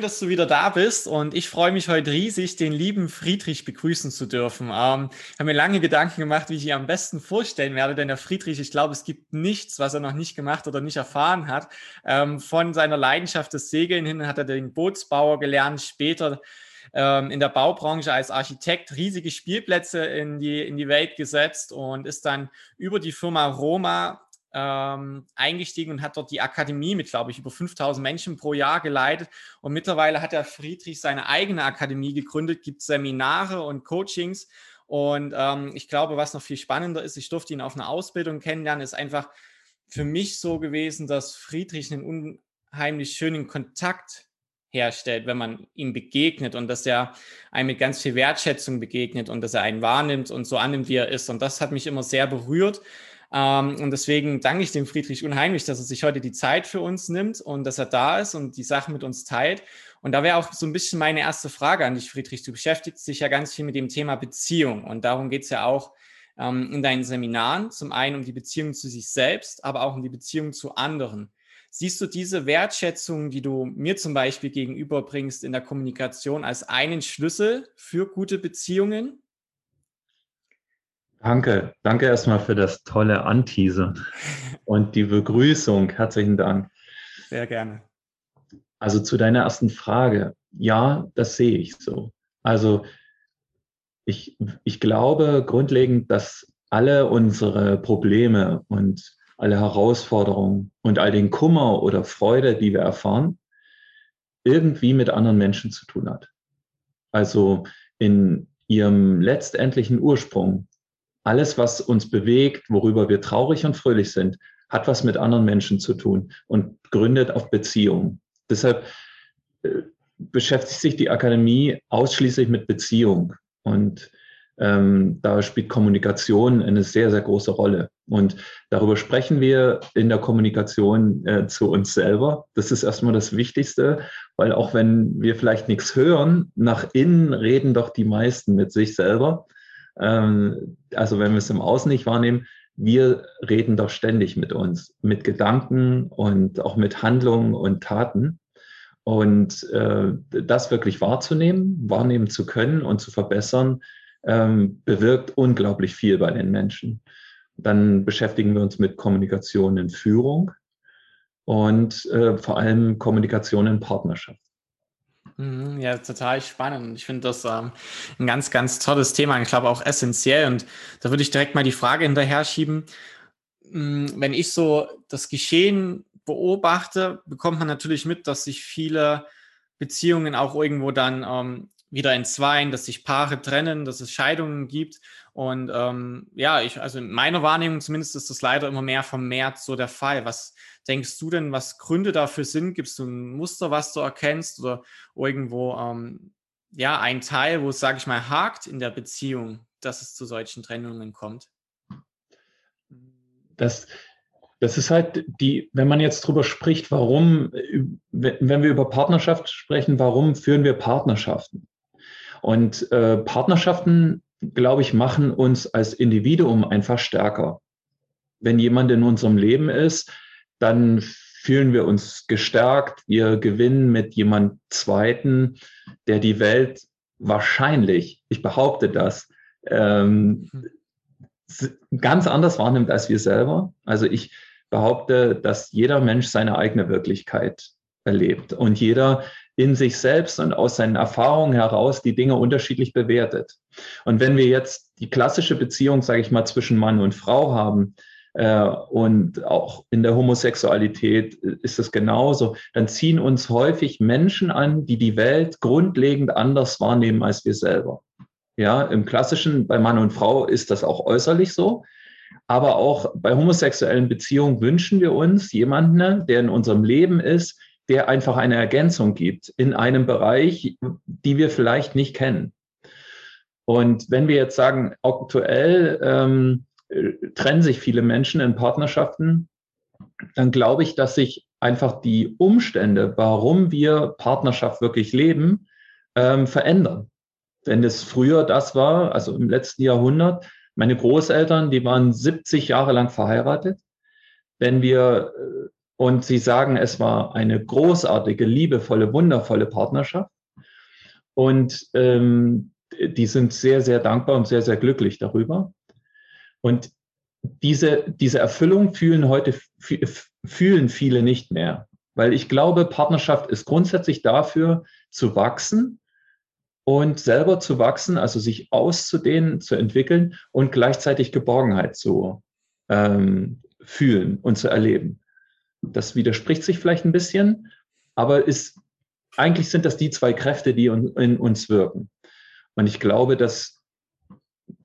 Schön, dass du wieder da bist und ich freue mich heute riesig, den lieben Friedrich begrüßen zu dürfen. Ähm, ich habe mir lange Gedanken gemacht, wie ich ihn am besten vorstellen werde, denn der Friedrich, ich glaube, es gibt nichts, was er noch nicht gemacht oder nicht erfahren hat. Ähm, von seiner Leidenschaft des Segeln hin hat er den Bootsbauer gelernt, später ähm, in der Baubranche als Architekt riesige Spielplätze in die, in die Welt gesetzt und ist dann über die Firma Roma ähm, eingestiegen und hat dort die Akademie mit, glaube ich, über 5000 Menschen pro Jahr geleitet. Und mittlerweile hat der Friedrich seine eigene Akademie gegründet, gibt Seminare und Coachings. Und ähm, ich glaube, was noch viel spannender ist, ich durfte ihn auf einer Ausbildung kennenlernen, ist einfach für mich so gewesen, dass Friedrich einen unheimlich schönen Kontakt herstellt, wenn man ihm begegnet und dass er einem mit ganz viel Wertschätzung begegnet und dass er einen wahrnimmt und so annimmt, wie er ist. Und das hat mich immer sehr berührt. Ähm, und deswegen danke ich dem Friedrich unheimlich, dass er sich heute die Zeit für uns nimmt und dass er da ist und die Sachen mit uns teilt. Und da wäre auch so ein bisschen meine erste Frage an dich, Friedrich. Du beschäftigst dich ja ganz viel mit dem Thema Beziehung und darum geht es ja auch ähm, in deinen Seminaren. Zum einen um die Beziehung zu sich selbst, aber auch um die Beziehung zu anderen. Siehst du diese Wertschätzung, die du mir zum Beispiel gegenüberbringst in der Kommunikation, als einen Schlüssel für gute Beziehungen? Danke, danke erstmal für das tolle Anteasen und die Begrüßung. Herzlichen Dank. Sehr gerne. Also zu deiner ersten Frage. Ja, das sehe ich so. Also ich, ich glaube grundlegend, dass alle unsere Probleme und alle Herausforderungen und all den Kummer oder Freude, die wir erfahren, irgendwie mit anderen Menschen zu tun hat. Also in ihrem letztendlichen Ursprung alles, was uns bewegt, worüber wir traurig und fröhlich sind, hat was mit anderen Menschen zu tun und gründet auf Beziehungen. Deshalb äh, beschäftigt sich die Akademie ausschließlich mit Beziehung. Und ähm, da spielt Kommunikation eine sehr, sehr große Rolle. Und darüber sprechen wir in der Kommunikation äh, zu uns selber. Das ist erstmal das Wichtigste, weil auch wenn wir vielleicht nichts hören, nach innen reden doch die meisten mit sich selber. Ähm, also wenn wir es im Außen nicht wahrnehmen, wir reden doch ständig mit uns, mit Gedanken und auch mit Handlungen und Taten. Und äh, das wirklich wahrzunehmen, wahrnehmen zu können und zu verbessern, ähm, bewirkt unglaublich viel bei den Menschen. Dann beschäftigen wir uns mit Kommunikation in Führung und äh, vor allem Kommunikation in Partnerschaft. Mhm, ja, total spannend. Ich finde das ähm, ein ganz, ganz tolles Thema. Ich glaube auch essentiell. Und da würde ich direkt mal die Frage hinterher schieben. Mm, wenn ich so das Geschehen beobachte, bekommt man natürlich mit, dass sich viele Beziehungen auch irgendwo dann ähm, wieder entzweien, dass sich Paare trennen, dass es Scheidungen gibt. Und ähm, ja, ich, also in meiner Wahrnehmung zumindest ist das leider immer mehr vermehrt so der Fall. Was denkst du denn, was Gründe dafür sind? Gibt es ein Muster, was du erkennst oder irgendwo ähm, ja ein Teil, wo es, sage ich mal, hakt in der Beziehung, dass es zu solchen Trennungen kommt? Das, das ist halt die, wenn man jetzt drüber spricht, warum, wenn wir über Partnerschaft sprechen, warum führen wir Partnerschaften? Und äh, Partnerschaften, glaube ich, machen uns als Individuum einfach stärker. Wenn jemand in unserem Leben ist, dann fühlen wir uns gestärkt. Wir gewinnen mit jemand Zweiten, der die Welt wahrscheinlich, ich behaupte das, ähm, ganz anders wahrnimmt als wir selber. Also ich behaupte, dass jeder Mensch seine eigene Wirklichkeit erlebt und jeder in sich selbst und aus seinen Erfahrungen heraus die Dinge unterschiedlich bewertet. Und wenn wir jetzt die klassische Beziehung, sage ich mal, zwischen Mann und Frau haben, äh, und auch in der Homosexualität ist es genauso, dann ziehen uns häufig Menschen an, die die Welt grundlegend anders wahrnehmen als wir selber. Ja, im klassischen bei Mann und Frau ist das auch äußerlich so. Aber auch bei homosexuellen Beziehungen wünschen wir uns jemanden, der in unserem Leben ist, der einfach eine Ergänzung gibt in einem Bereich, die wir vielleicht nicht kennen. Und wenn wir jetzt sagen, aktuell ähm, trennen sich viele Menschen in Partnerschaften, dann glaube ich, dass sich einfach die Umstände, warum wir Partnerschaft wirklich leben, ähm, verändern. Wenn es früher das war, also im letzten Jahrhundert, meine Großeltern, die waren 70 Jahre lang verheiratet. Wenn wir, äh, und sie sagen, es war eine großartige, liebevolle, wundervolle Partnerschaft. Und ähm, die sind sehr, sehr dankbar und sehr, sehr glücklich darüber. Und diese, diese Erfüllung fühlen heute, fühlen viele nicht mehr. Weil ich glaube, Partnerschaft ist grundsätzlich dafür zu wachsen und selber zu wachsen, also sich auszudehnen, zu entwickeln und gleichzeitig Geborgenheit zu ähm, fühlen und zu erleben. Das widerspricht sich vielleicht ein bisschen, aber ist, eigentlich sind das die zwei Kräfte, die in uns wirken. Und ich glaube, dass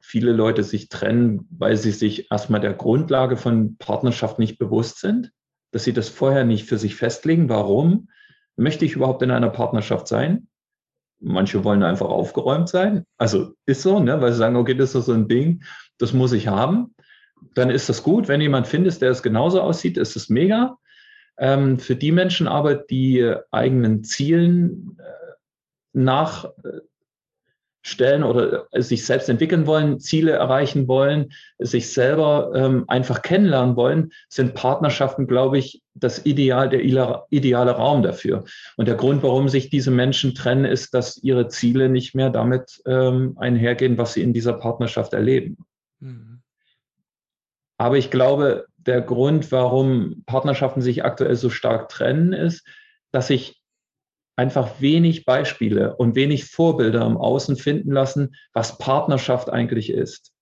viele Leute sich trennen, weil sie sich erstmal der Grundlage von Partnerschaft nicht bewusst sind, dass sie das vorher nicht für sich festlegen. Warum möchte ich überhaupt in einer Partnerschaft sein? Manche wollen einfach aufgeräumt sein. Also ist so, ne? weil sie sagen, okay, das ist so ein Ding, das muss ich haben. Dann ist das gut. Wenn jemand findet, der es genauso aussieht, ist es mega. Ähm, für die Menschen aber, die eigenen Zielen äh, nach äh, oder äh, sich selbst entwickeln wollen, Ziele erreichen wollen, sich selber ähm, einfach kennenlernen wollen, sind Partnerschaften, glaube ich, das Ideal, der ideale Raum dafür. Und der Grund, warum sich diese Menschen trennen, ist, dass ihre Ziele nicht mehr damit ähm, einhergehen, was sie in dieser Partnerschaft erleben. Mhm. Aber ich glaube, der Grund, warum Partnerschaften sich aktuell so stark trennen, ist, dass sich einfach wenig Beispiele und wenig Vorbilder im Außen finden lassen, was Partnerschaft eigentlich ist.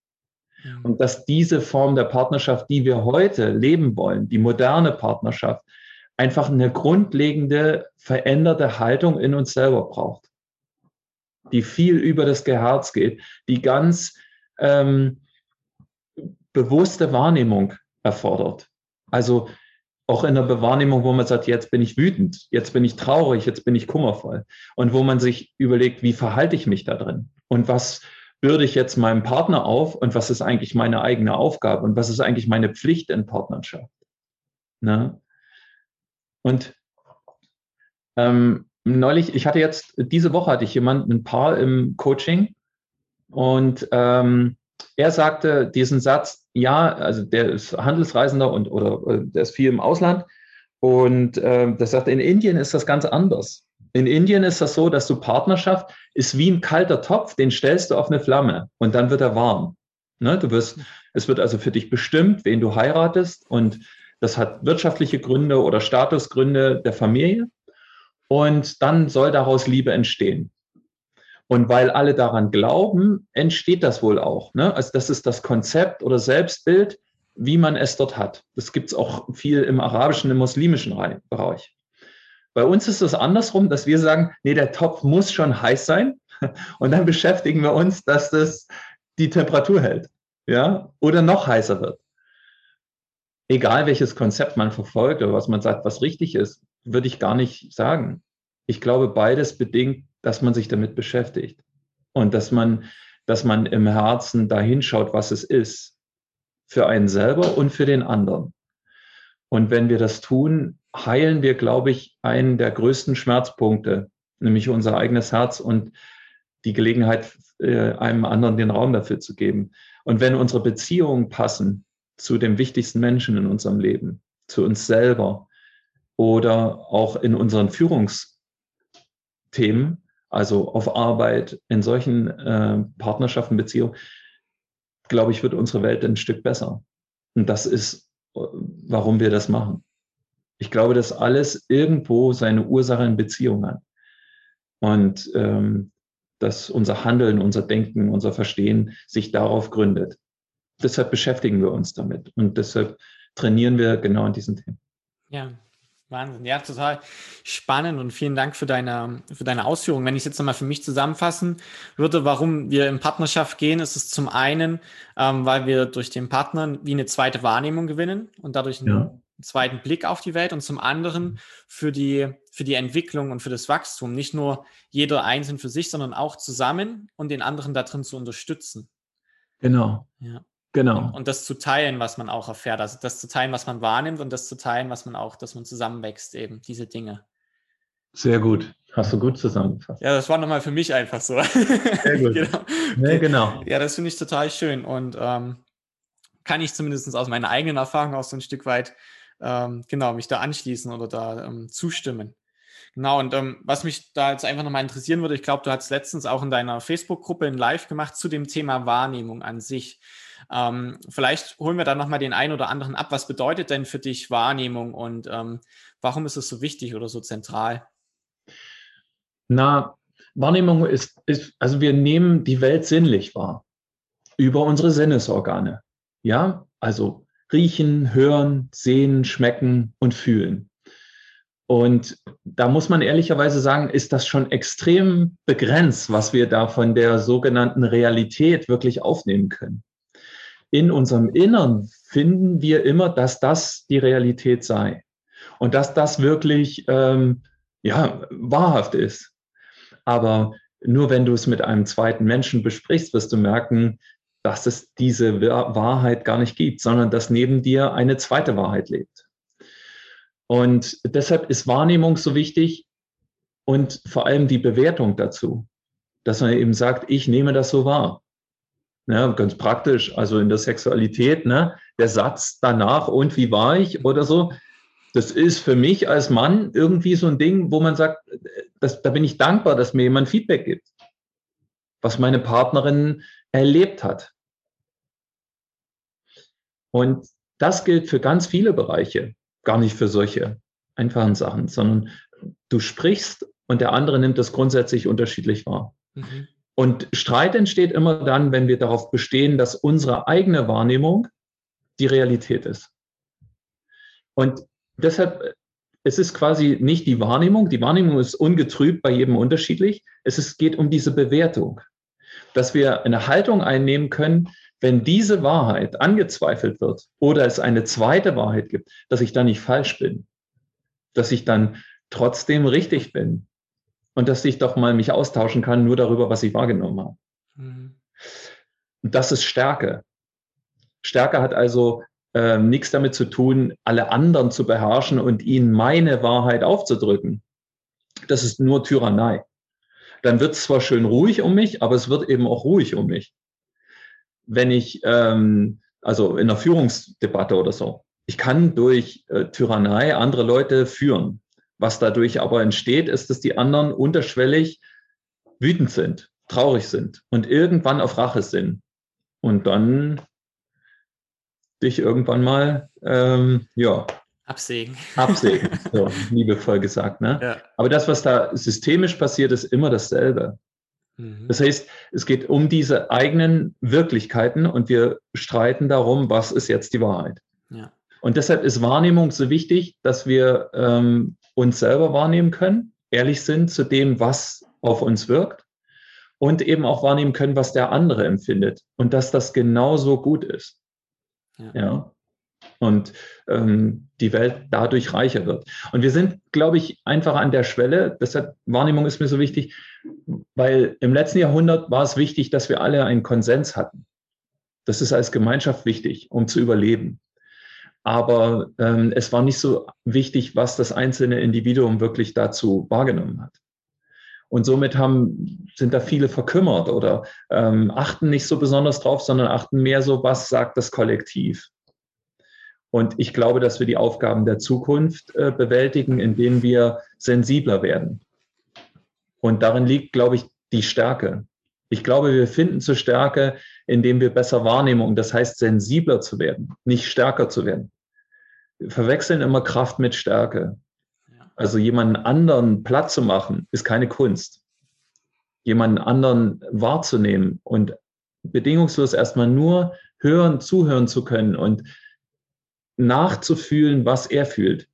Und dass diese Form der Partnerschaft, die wir heute leben wollen, die moderne Partnerschaft, einfach eine grundlegende, veränderte Haltung in uns selber braucht, die viel über das Geherz geht, die ganz ähm, bewusste Wahrnehmung erfordert. Also auch in der Bewahrnehmung, wo man sagt, jetzt bin ich wütend, jetzt bin ich traurig, jetzt bin ich kummervoll. Und wo man sich überlegt, wie verhalte ich mich da drin? Und was bürde ich jetzt meinem Partner auf? Und was ist eigentlich meine eigene Aufgabe? Und was ist eigentlich meine Pflicht in Partnerschaft? Ne? Und ähm, neulich, ich hatte jetzt, diese Woche hatte ich jemanden, ein Paar im Coaching und ähm, er sagte diesen Satz, ja, also der ist Handelsreisender und oder der ist viel im Ausland. Und äh, das sagt, in Indien ist das ganz anders. In Indien ist das so, dass du Partnerschaft ist wie ein kalter Topf, den stellst du auf eine Flamme und dann wird er warm. Ne? Du wirst, es wird also für dich bestimmt, wen du heiratest und das hat wirtschaftliche Gründe oder Statusgründe der Familie und dann soll daraus Liebe entstehen. Und weil alle daran glauben, entsteht das wohl auch. Ne? Also das ist das Konzept oder Selbstbild, wie man es dort hat. Das gibt es auch viel im arabischen, im muslimischen Bereich. Bei uns ist es andersrum, dass wir sagen, nee, der Topf muss schon heiß sein. Und dann beschäftigen wir uns, dass das die Temperatur hält. Ja, oder noch heißer wird. Egal welches Konzept man verfolgt oder was man sagt, was richtig ist, würde ich gar nicht sagen. Ich glaube, beides bedingt dass man sich damit beschäftigt und dass man, dass man im Herzen dahin schaut, was es ist, für einen selber und für den anderen. Und wenn wir das tun, heilen wir, glaube ich, einen der größten Schmerzpunkte, nämlich unser eigenes Herz und die Gelegenheit, äh, einem anderen den Raum dafür zu geben. Und wenn unsere Beziehungen passen zu dem wichtigsten Menschen in unserem Leben, zu uns selber oder auch in unseren Führungsthemen, also auf Arbeit, in solchen äh, Partnerschaften, Beziehungen, glaube ich, wird unsere Welt ein Stück besser. Und das ist, äh, warum wir das machen. Ich glaube, dass alles irgendwo seine Ursache in Beziehung hat. Und ähm, dass unser Handeln, unser Denken, unser Verstehen sich darauf gründet. Deshalb beschäftigen wir uns damit und deshalb trainieren wir genau an diesen Themen. Ja, Wahnsinn. Ja, total spannend und vielen Dank für deine, für deine Ausführungen. Wenn ich es jetzt nochmal für mich zusammenfassen würde, warum wir in Partnerschaft gehen, ist es zum einen, ähm, weil wir durch den Partner wie eine zweite Wahrnehmung gewinnen und dadurch einen ja. zweiten Blick auf die Welt und zum anderen für die, für die Entwicklung und für das Wachstum. Nicht nur jeder einzeln für sich, sondern auch zusammen und den anderen darin zu unterstützen. Genau. Ja. Genau. Und, und, das zu teilen, was man auch erfährt. Also das zu teilen, was man wahrnimmt und das zu teilen, was man auch, dass man zusammenwächst, eben diese Dinge. Sehr gut. Hast du gut zusammengefasst. Ja, das war nochmal für mich einfach so. Sehr gut. genau. Ja, genau. Ja, das finde ich total schön und ähm, kann ich zumindest aus meiner eigenen Erfahrung auch so ein Stück weit ähm, genau mich da anschließen oder da ähm, zustimmen. Genau, und ähm, was mich da jetzt einfach nochmal interessieren würde, ich glaube, du hast letztens auch in deiner Facebook-Gruppe ein Live gemacht zu dem Thema Wahrnehmung an sich. Ähm, vielleicht holen wir da nochmal den einen oder anderen ab. Was bedeutet denn für dich Wahrnehmung und ähm, warum ist es so wichtig oder so zentral? Na, Wahrnehmung ist, ist, also wir nehmen die Welt sinnlich wahr über unsere Sinnesorgane. Ja, also riechen, hören, sehen, schmecken und fühlen. Und da muss man ehrlicherweise sagen, ist das schon extrem begrenzt, was wir da von der sogenannten Realität wirklich aufnehmen können in unserem Innern finden wir immer, dass das die Realität sei und dass das wirklich ähm, ja, wahrhaft ist. Aber nur wenn du es mit einem zweiten Menschen besprichst, wirst du merken, dass es diese Wahrheit gar nicht gibt, sondern dass neben dir eine zweite Wahrheit lebt. Und deshalb ist Wahrnehmung so wichtig und vor allem die Bewertung dazu, dass man eben sagt, ich nehme das so wahr. Ne, ganz praktisch, also in der Sexualität, ne, der Satz danach und wie war ich oder so, das ist für mich als Mann irgendwie so ein Ding, wo man sagt, das, da bin ich dankbar, dass mir jemand Feedback gibt, was meine Partnerin erlebt hat. Und das gilt für ganz viele Bereiche, gar nicht für solche einfachen Sachen, sondern du sprichst und der andere nimmt das grundsätzlich unterschiedlich wahr. Mhm. Und Streit entsteht immer dann, wenn wir darauf bestehen, dass unsere eigene Wahrnehmung die Realität ist. Und deshalb, es ist quasi nicht die Wahrnehmung. Die Wahrnehmung ist ungetrübt bei jedem unterschiedlich. Es ist, geht um diese Bewertung, dass wir eine Haltung einnehmen können, wenn diese Wahrheit angezweifelt wird oder es eine zweite Wahrheit gibt, dass ich da nicht falsch bin, dass ich dann trotzdem richtig bin, und dass ich doch mal mich austauschen kann, nur darüber, was ich wahrgenommen habe. Mhm. Das ist Stärke. Stärke hat also äh, nichts damit zu tun, alle anderen zu beherrschen und ihnen meine Wahrheit aufzudrücken. Das ist nur Tyrannei. Dann wird es zwar schön ruhig um mich, aber es wird eben auch ruhig um mich. Wenn ich, ähm, also in einer Führungsdebatte oder so, ich kann durch äh, Tyrannei andere Leute führen. Was dadurch aber entsteht, ist, dass die anderen unterschwellig wütend sind, traurig sind und irgendwann auf Rache sind. Und dann dich irgendwann mal, ähm, ja. Absägen. Absägen, so, liebevoll gesagt. Ne? Ja. Aber das, was da systemisch passiert, ist immer dasselbe. Mhm. Das heißt, es geht um diese eigenen Wirklichkeiten und wir streiten darum, was ist jetzt die Wahrheit. Ja. Und deshalb ist Wahrnehmung so wichtig, dass wir ähm, uns selber wahrnehmen können, ehrlich sind zu dem, was auf uns wirkt und eben auch wahrnehmen können, was der andere empfindet und dass das genauso gut ist. Ja. ja? Und ähm, die Welt dadurch reicher wird. Und wir sind, glaube ich, einfach an der Schwelle. Deshalb Wahrnehmung ist mir so wichtig, weil im letzten Jahrhundert war es wichtig, dass wir alle einen Konsens hatten. Das ist als Gemeinschaft wichtig, um zu überleben. Aber ähm, es war nicht so wichtig, was das einzelne Individuum wirklich dazu wahrgenommen hat. Und somit haben, sind da viele verkümmert oder ähm, achten nicht so besonders drauf, sondern achten mehr so, was sagt das Kollektiv. Und ich glaube, dass wir die Aufgaben der Zukunft äh, bewältigen, indem wir sensibler werden. Und darin liegt, glaube ich, die Stärke. Ich glaube, wir finden zur Stärke, indem wir besser wahrnehmen. Und das heißt, sensibler zu werden, nicht stärker zu werden verwechseln immer Kraft mit Stärke. Also jemanden anderen platt zu machen, ist keine Kunst. Jemanden anderen wahrzunehmen und bedingungslos erstmal nur hören, zuhören zu können und nachzufühlen, was er fühlt.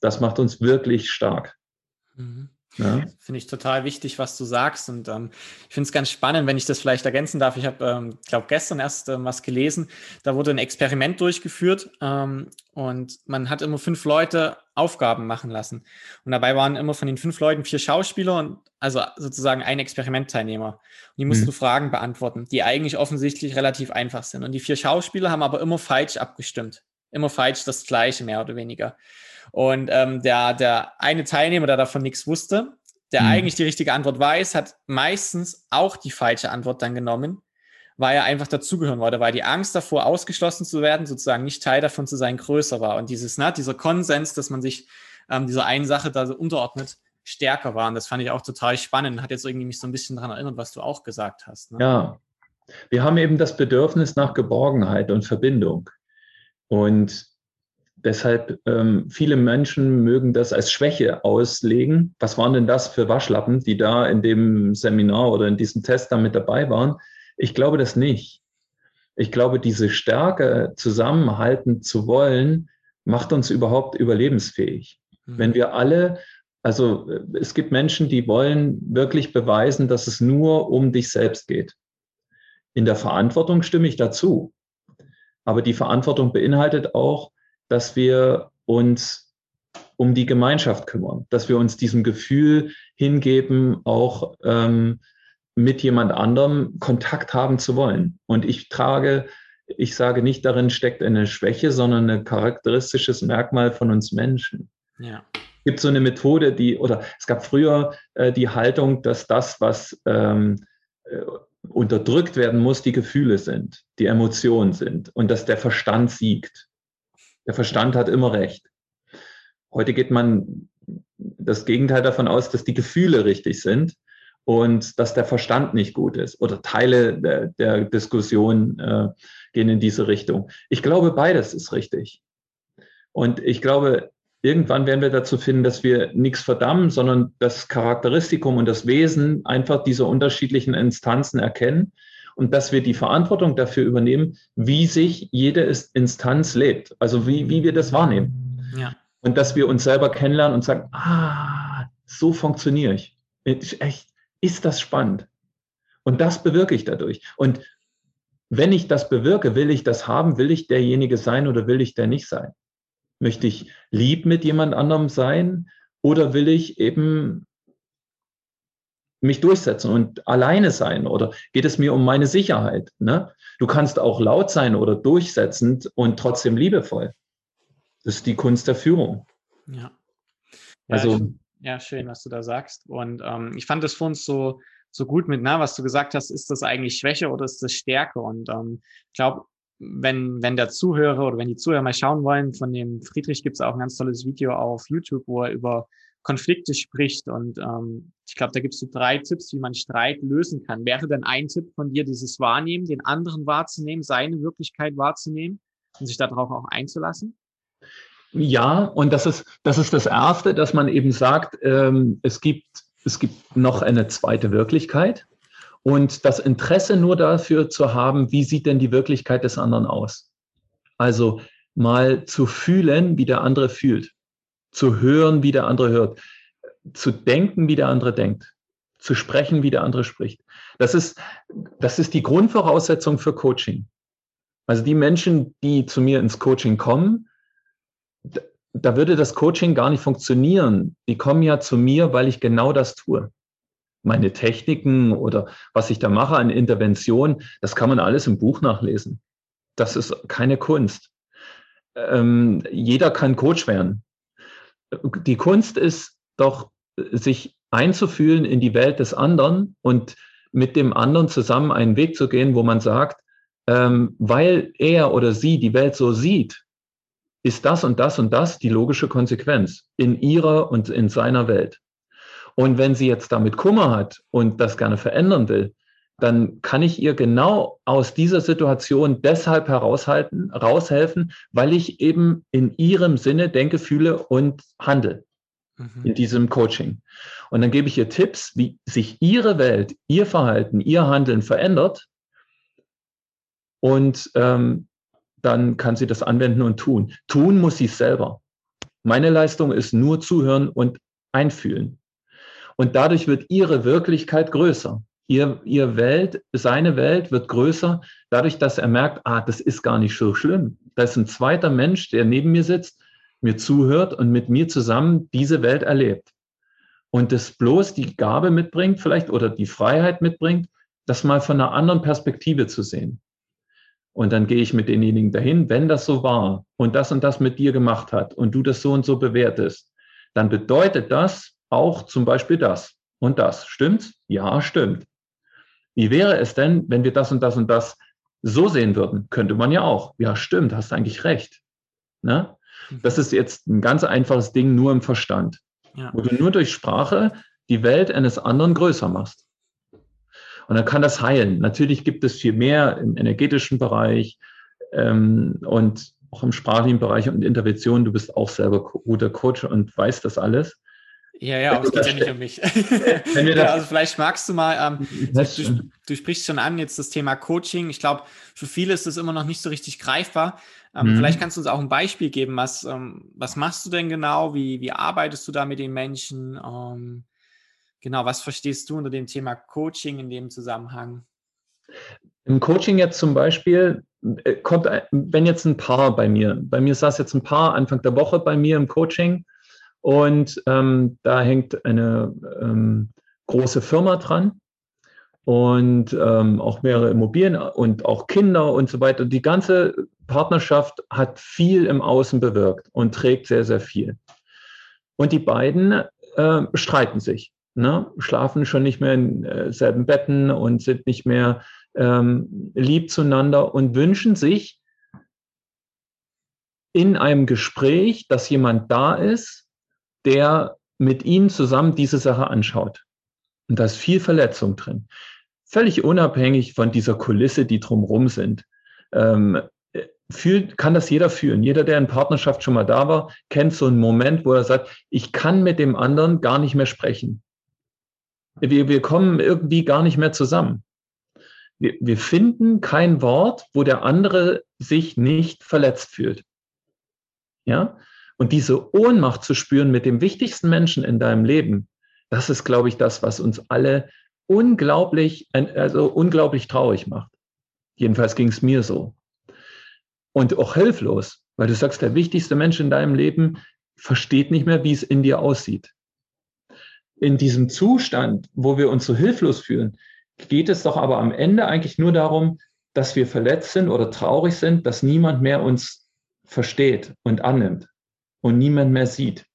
Das macht uns wirklich stark. Mhm. Ja. Finde ich total wichtig, was du sagst. Und ähm, ich finde es ganz spannend, wenn ich das vielleicht ergänzen darf. Ich habe, ähm, glaube gestern erst ähm, was gelesen. Da wurde ein Experiment durchgeführt ähm, und man hat immer fünf Leute Aufgaben machen lassen. Und dabei waren immer von den fünf Leuten vier Schauspieler und also sozusagen ein Experimentteilnehmer. Und die mussten mhm. Fragen beantworten, die eigentlich offensichtlich relativ einfach sind. Und die vier Schauspieler haben aber immer falsch abgestimmt. Immer falsch das Gleiche, mehr oder weniger. Und ähm, der, der eine Teilnehmer, der davon nichts wusste, der mhm. eigentlich die richtige Antwort weiß, hat meistens auch die falsche Antwort dann genommen, weil er einfach dazugehören wollte, weil die Angst davor, ausgeschlossen zu werden, sozusagen nicht Teil davon zu sein, größer war. Und dieses, ne, dieser Konsens, dass man sich ähm, dieser einen Sache da so unterordnet, stärker war. Und das fand ich auch total spannend. Hat jetzt irgendwie mich so ein bisschen daran erinnert, was du auch gesagt hast. Ne? Ja. Wir haben eben das Bedürfnis nach Geborgenheit und Verbindung. Und Deshalb ähm, viele Menschen mögen das als Schwäche auslegen. Was waren denn das für Waschlappen, die da in dem Seminar oder in diesem Test da mit dabei waren? Ich glaube das nicht. Ich glaube, diese Stärke zusammenhalten zu wollen, macht uns überhaupt überlebensfähig. Mhm. Wenn wir alle, also es gibt Menschen, die wollen wirklich beweisen, dass es nur um dich selbst geht. In der Verantwortung stimme ich dazu. Aber die Verantwortung beinhaltet auch, dass wir uns um die Gemeinschaft kümmern, dass wir uns diesem Gefühl hingeben, auch ähm, mit jemand anderem Kontakt haben zu wollen. Und ich trage, ich sage nicht, darin steckt eine Schwäche, sondern ein charakteristisches Merkmal von uns Menschen. Ja. Es gibt so eine Methode, die, oder es gab früher äh, die Haltung, dass das, was ähm, äh, unterdrückt werden muss, die Gefühle sind, die Emotionen sind und dass der Verstand siegt. Der Verstand hat immer recht. Heute geht man das Gegenteil davon aus, dass die Gefühle richtig sind und dass der Verstand nicht gut ist. Oder Teile der, der Diskussion äh, gehen in diese Richtung. Ich glaube, beides ist richtig. Und ich glaube, irgendwann werden wir dazu finden, dass wir nichts verdammen, sondern das Charakteristikum und das Wesen einfach dieser unterschiedlichen Instanzen erkennen und dass wir die Verantwortung dafür übernehmen, wie sich jede Instanz lebt, also wie, wie wir das wahrnehmen. Ja. Und dass wir uns selber kennenlernen und sagen, ah, so funktioniere ich. Echt, ist das spannend. Und das bewirke ich dadurch. Und wenn ich das bewirke, will ich das haben, will ich derjenige sein oder will ich der nicht sein? Möchte ich lieb mit jemand anderem sein oder will ich eben mich durchsetzen und alleine sein oder geht es mir um meine Sicherheit? Ne? Du kannst auch laut sein oder durchsetzend und trotzdem liebevoll. Das ist die Kunst der Führung. Ja. ja also. ja, schön, was du da sagst. Und ähm, ich fand das für uns so, so gut mit, na, was du gesagt hast, ist das eigentlich Schwäche oder ist das Stärke? Und ähm, ich glaube, wenn, wenn der Zuhörer oder wenn die Zuhörer mal schauen wollen, von dem Friedrich gibt es auch ein ganz tolles Video auf YouTube, wo er über Konflikte spricht. Und ähm, ich glaube, da gibst du drei Tipps, wie man Streit lösen kann. Wäre denn ein Tipp von dir, dieses Wahrnehmen, den anderen wahrzunehmen, seine Wirklichkeit wahrzunehmen und sich darauf auch einzulassen? Ja, und das ist das, ist das Erste, dass man eben sagt, ähm, es, gibt, es gibt noch eine zweite Wirklichkeit. Und das Interesse nur dafür zu haben, wie sieht denn die Wirklichkeit des anderen aus? Also mal zu fühlen, wie der andere fühlt zu hören, wie der andere hört, zu denken, wie der andere denkt, zu sprechen, wie der andere spricht. Das ist, das ist die Grundvoraussetzung für Coaching. Also die Menschen, die zu mir ins Coaching kommen, da würde das Coaching gar nicht funktionieren. Die kommen ja zu mir, weil ich genau das tue. Meine Techniken oder was ich da mache an Intervention, das kann man alles im Buch nachlesen. Das ist keine Kunst. Ähm, jeder kann Coach werden die Kunst ist doch, sich einzufühlen in die Welt des anderen und mit dem anderen zusammen einen Weg zu gehen, wo man sagt, ähm, weil er oder sie die Welt so sieht, ist das und das und das die logische Konsequenz in ihrer und in seiner Welt. Und wenn sie jetzt damit Kummer hat und das gerne verändern will, dann kann ich ihr genau aus dieser Situation deshalb heraushalten, raushelfen, weil ich eben in ihrem Sinne denke, fühle und handle mhm. in diesem Coaching. Und dann gebe ich ihr Tipps, wie sich ihre Welt, ihr Verhalten, ihr Handeln verändert. Und ähm, dann kann sie das anwenden und tun. Tun muss sie selber. Meine Leistung ist nur zuhören und einfühlen. Und dadurch wird ihre Wirklichkeit größer. Ihr, ihr Welt, seine Welt wird größer, dadurch, dass er merkt, ah, das ist gar nicht so schlimm. Da ist ein zweiter Mensch, der neben mir sitzt, mir zuhört und mit mir zusammen diese Welt erlebt. Und das bloß die Gabe mitbringt, vielleicht, oder die Freiheit mitbringt, das mal von einer anderen Perspektive zu sehen. Und dann gehe ich mit denjenigen dahin, wenn das so war und das und das mit dir gemacht hat und du das so und so bewertest, dann bedeutet das auch zum Beispiel das und das. Stimmt's? Ja, stimmt. Wie wäre es denn, wenn wir das und das und das so sehen würden? Könnte man ja auch. Ja, stimmt, hast eigentlich recht. Ne? Das ist jetzt ein ganz einfaches Ding nur im Verstand, ja. wo du nur durch Sprache die Welt eines anderen größer machst. Und dann kann das heilen. Natürlich gibt es viel mehr im energetischen Bereich ähm, und auch im sprachlichen Bereich und Intervention. Du bist auch selber guter Coach und weißt das alles. Ja, ja, aber es geht ja nicht um mich. ja, also vielleicht magst du mal, ähm, du, du, sprichst schon an jetzt das Thema Coaching. Ich glaube, für viele ist das immer noch nicht so richtig greifbar. Ähm, mhm. Vielleicht kannst du uns auch ein Beispiel geben. Was, ähm, was machst du denn genau? Wie, wie arbeitest du da mit den Menschen? Ähm, Genau, was verstehst du unter dem Thema Coaching in dem Zusammenhang? Im Coaching jetzt zum Beispiel äh, kommt, wenn jetzt ein Paar bei mir, bei mir saß jetzt ein Paar Anfang der Woche bei mir im Coaching und ähm, da hängt eine ähm, große Firma dran und ähm, auch mehrere Immobilien und auch Kinder und so weiter. Die ganze Partnerschaft hat viel im Außen bewirkt und trägt sehr, sehr viel. Und die beiden äh, streiten sich ne, schlafen schon nicht mehr in äh, selben Betten und sind nicht mehr ähm, lieb zueinander und wünschen sich in einem Gespräch, dass jemand da ist, der mit ihnen zusammen diese Sache anschaut. Und da ist viel Verletzung drin. Völlig unabhängig von dieser Kulisse, die drumherum sind. Ähm, fühlt, kann das jeder fühlen. Jeder, der in Partnerschaft schon mal da war, kennt so einen Moment, wo er sagt, ich kann mit dem anderen gar nicht mehr sprechen. Wir, wir kommen irgendwie gar nicht mehr zusammen. Wir, wir finden kein Wort, wo der andere sich nicht verletzt fühlt. Ja? Und diese Ohnmacht zu spüren mit dem wichtigsten Menschen in deinem Leben, das ist, glaube ich, das, was uns alle unglaublich, also unglaublich traurig macht. Jedenfalls ging es mir so. Und auch hilflos, weil du sagst, der wichtigste Mensch in deinem Leben versteht nicht mehr, wie es in dir aussieht in diesem Zustand, wo wir uns so hilflos fühlen, geht es doch aber am Ende eigentlich nur darum, dass wir verletzt sind oder traurig sind, dass niemand mehr uns versteht und annimmt und niemand mehr sieht.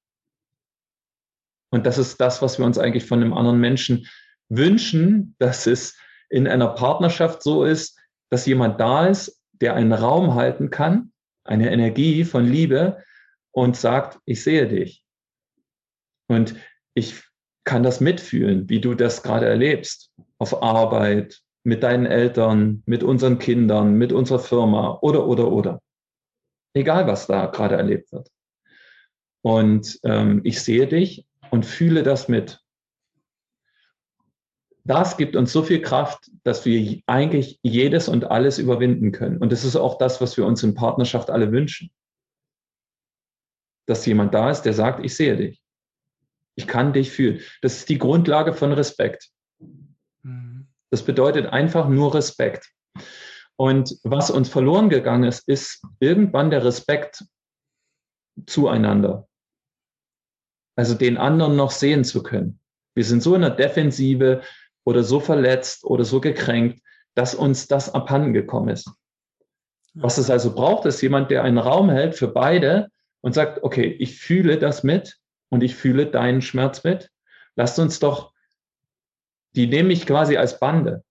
Und das ist das, was wir uns eigentlich von einem anderen Menschen wünschen, dass es in einer Partnerschaft so ist, dass jemand da ist, der einen Raum halten kann, eine Energie von Liebe und sagt, ich sehe dich. Und ich kann das mitfühlen, wie du das gerade erlebst. Auf Arbeit, mit deinen Eltern, mit unseren Kindern, mit unserer Firma oder, oder, oder. Egal, was da gerade erlebt wird. Und ähm, ich sehe dich und fühle das mit. Das gibt uns so viel Kraft, dass wir eigentlich jedes und alles überwinden können. Und das ist auch das, was wir uns in Partnerschaft alle wünschen. Dass jemand da ist, der sagt, ich sehe dich. Ich kann dich fühlen. Das ist die Grundlage von Respekt. Mhm. Das bedeutet einfach nur Respekt. Und was uns verloren gegangen ist, ist irgendwann der Respekt zueinander. Also den anderen noch sehen zu können. Wir sind so in der Defensive oder so verletzt oder so gekränkt, dass uns das abhanden gekommen ist. Was es also braucht, ist jemand, der einen Raum hält für beide und sagt, okay, ich fühle das mit und ich fühle deinen Schmerz mit. Lasst uns doch, die nehme ich quasi als Bande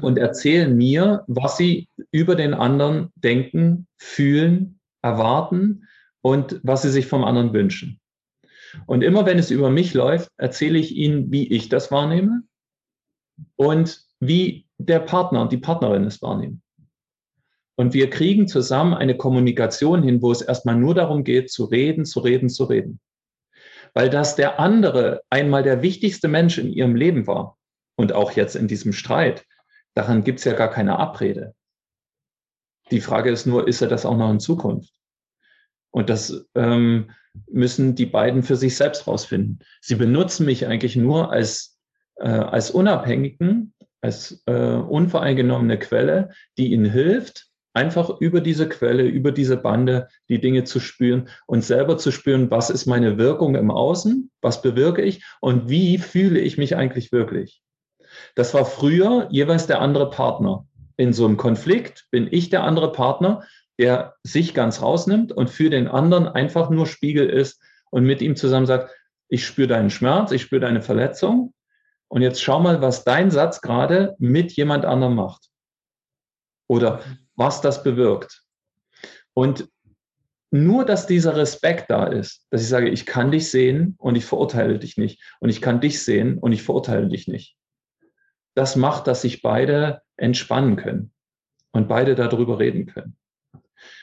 und erzählen mir, was sie über den anderen denken, fühlen, erwarten und was sie sich vom anderen wünschen. Und immer wenn es über mich läuft, erzähle ich ihnen, wie ich das wahrnehme und wie der Partner und die Partnerin es wahrnehmen. Und wir kriegen zusammen eine Kommunikation hin, wo es erstmal nur darum geht, zu reden, zu reden, zu reden weil das der andere einmal der wichtigste Mensch in ihrem Leben war und auch jetzt in diesem Streit. Daran gibt es ja gar keine Abrede. Die Frage ist nur, ist er das auch noch in Zukunft? Und das ähm, müssen die beiden für sich selbst rausfinden. Sie benutzen mich eigentlich nur als, äh, als Unabhängigen, als äh, unvoreingenommene Quelle, die ihnen hilft, einfach über diese Quelle, über diese Bande die Dinge zu spüren und selber zu spüren, was ist meine Wirkung im Außen, was bewirke ich und wie fühle ich mich eigentlich wirklich. Das war früher jeweils der andere Partner. In so einem Konflikt bin ich der andere Partner, der sich ganz rausnimmt und für den anderen einfach nur Spiegel ist und mit ihm zusammen sagt, ich spüre deinen Schmerz, ich spüre deine Verletzung und jetzt schau mal, was dein Satz gerade mit jemand anderem macht. Oder was das bewirkt. Und nur, dass dieser Respekt da ist, dass ich sage, ich kann dich sehen und ich verurteile dich nicht. Und ich kann dich sehen und ich verurteile dich nicht. Das macht, dass sich beide entspannen können und beide darüber reden können.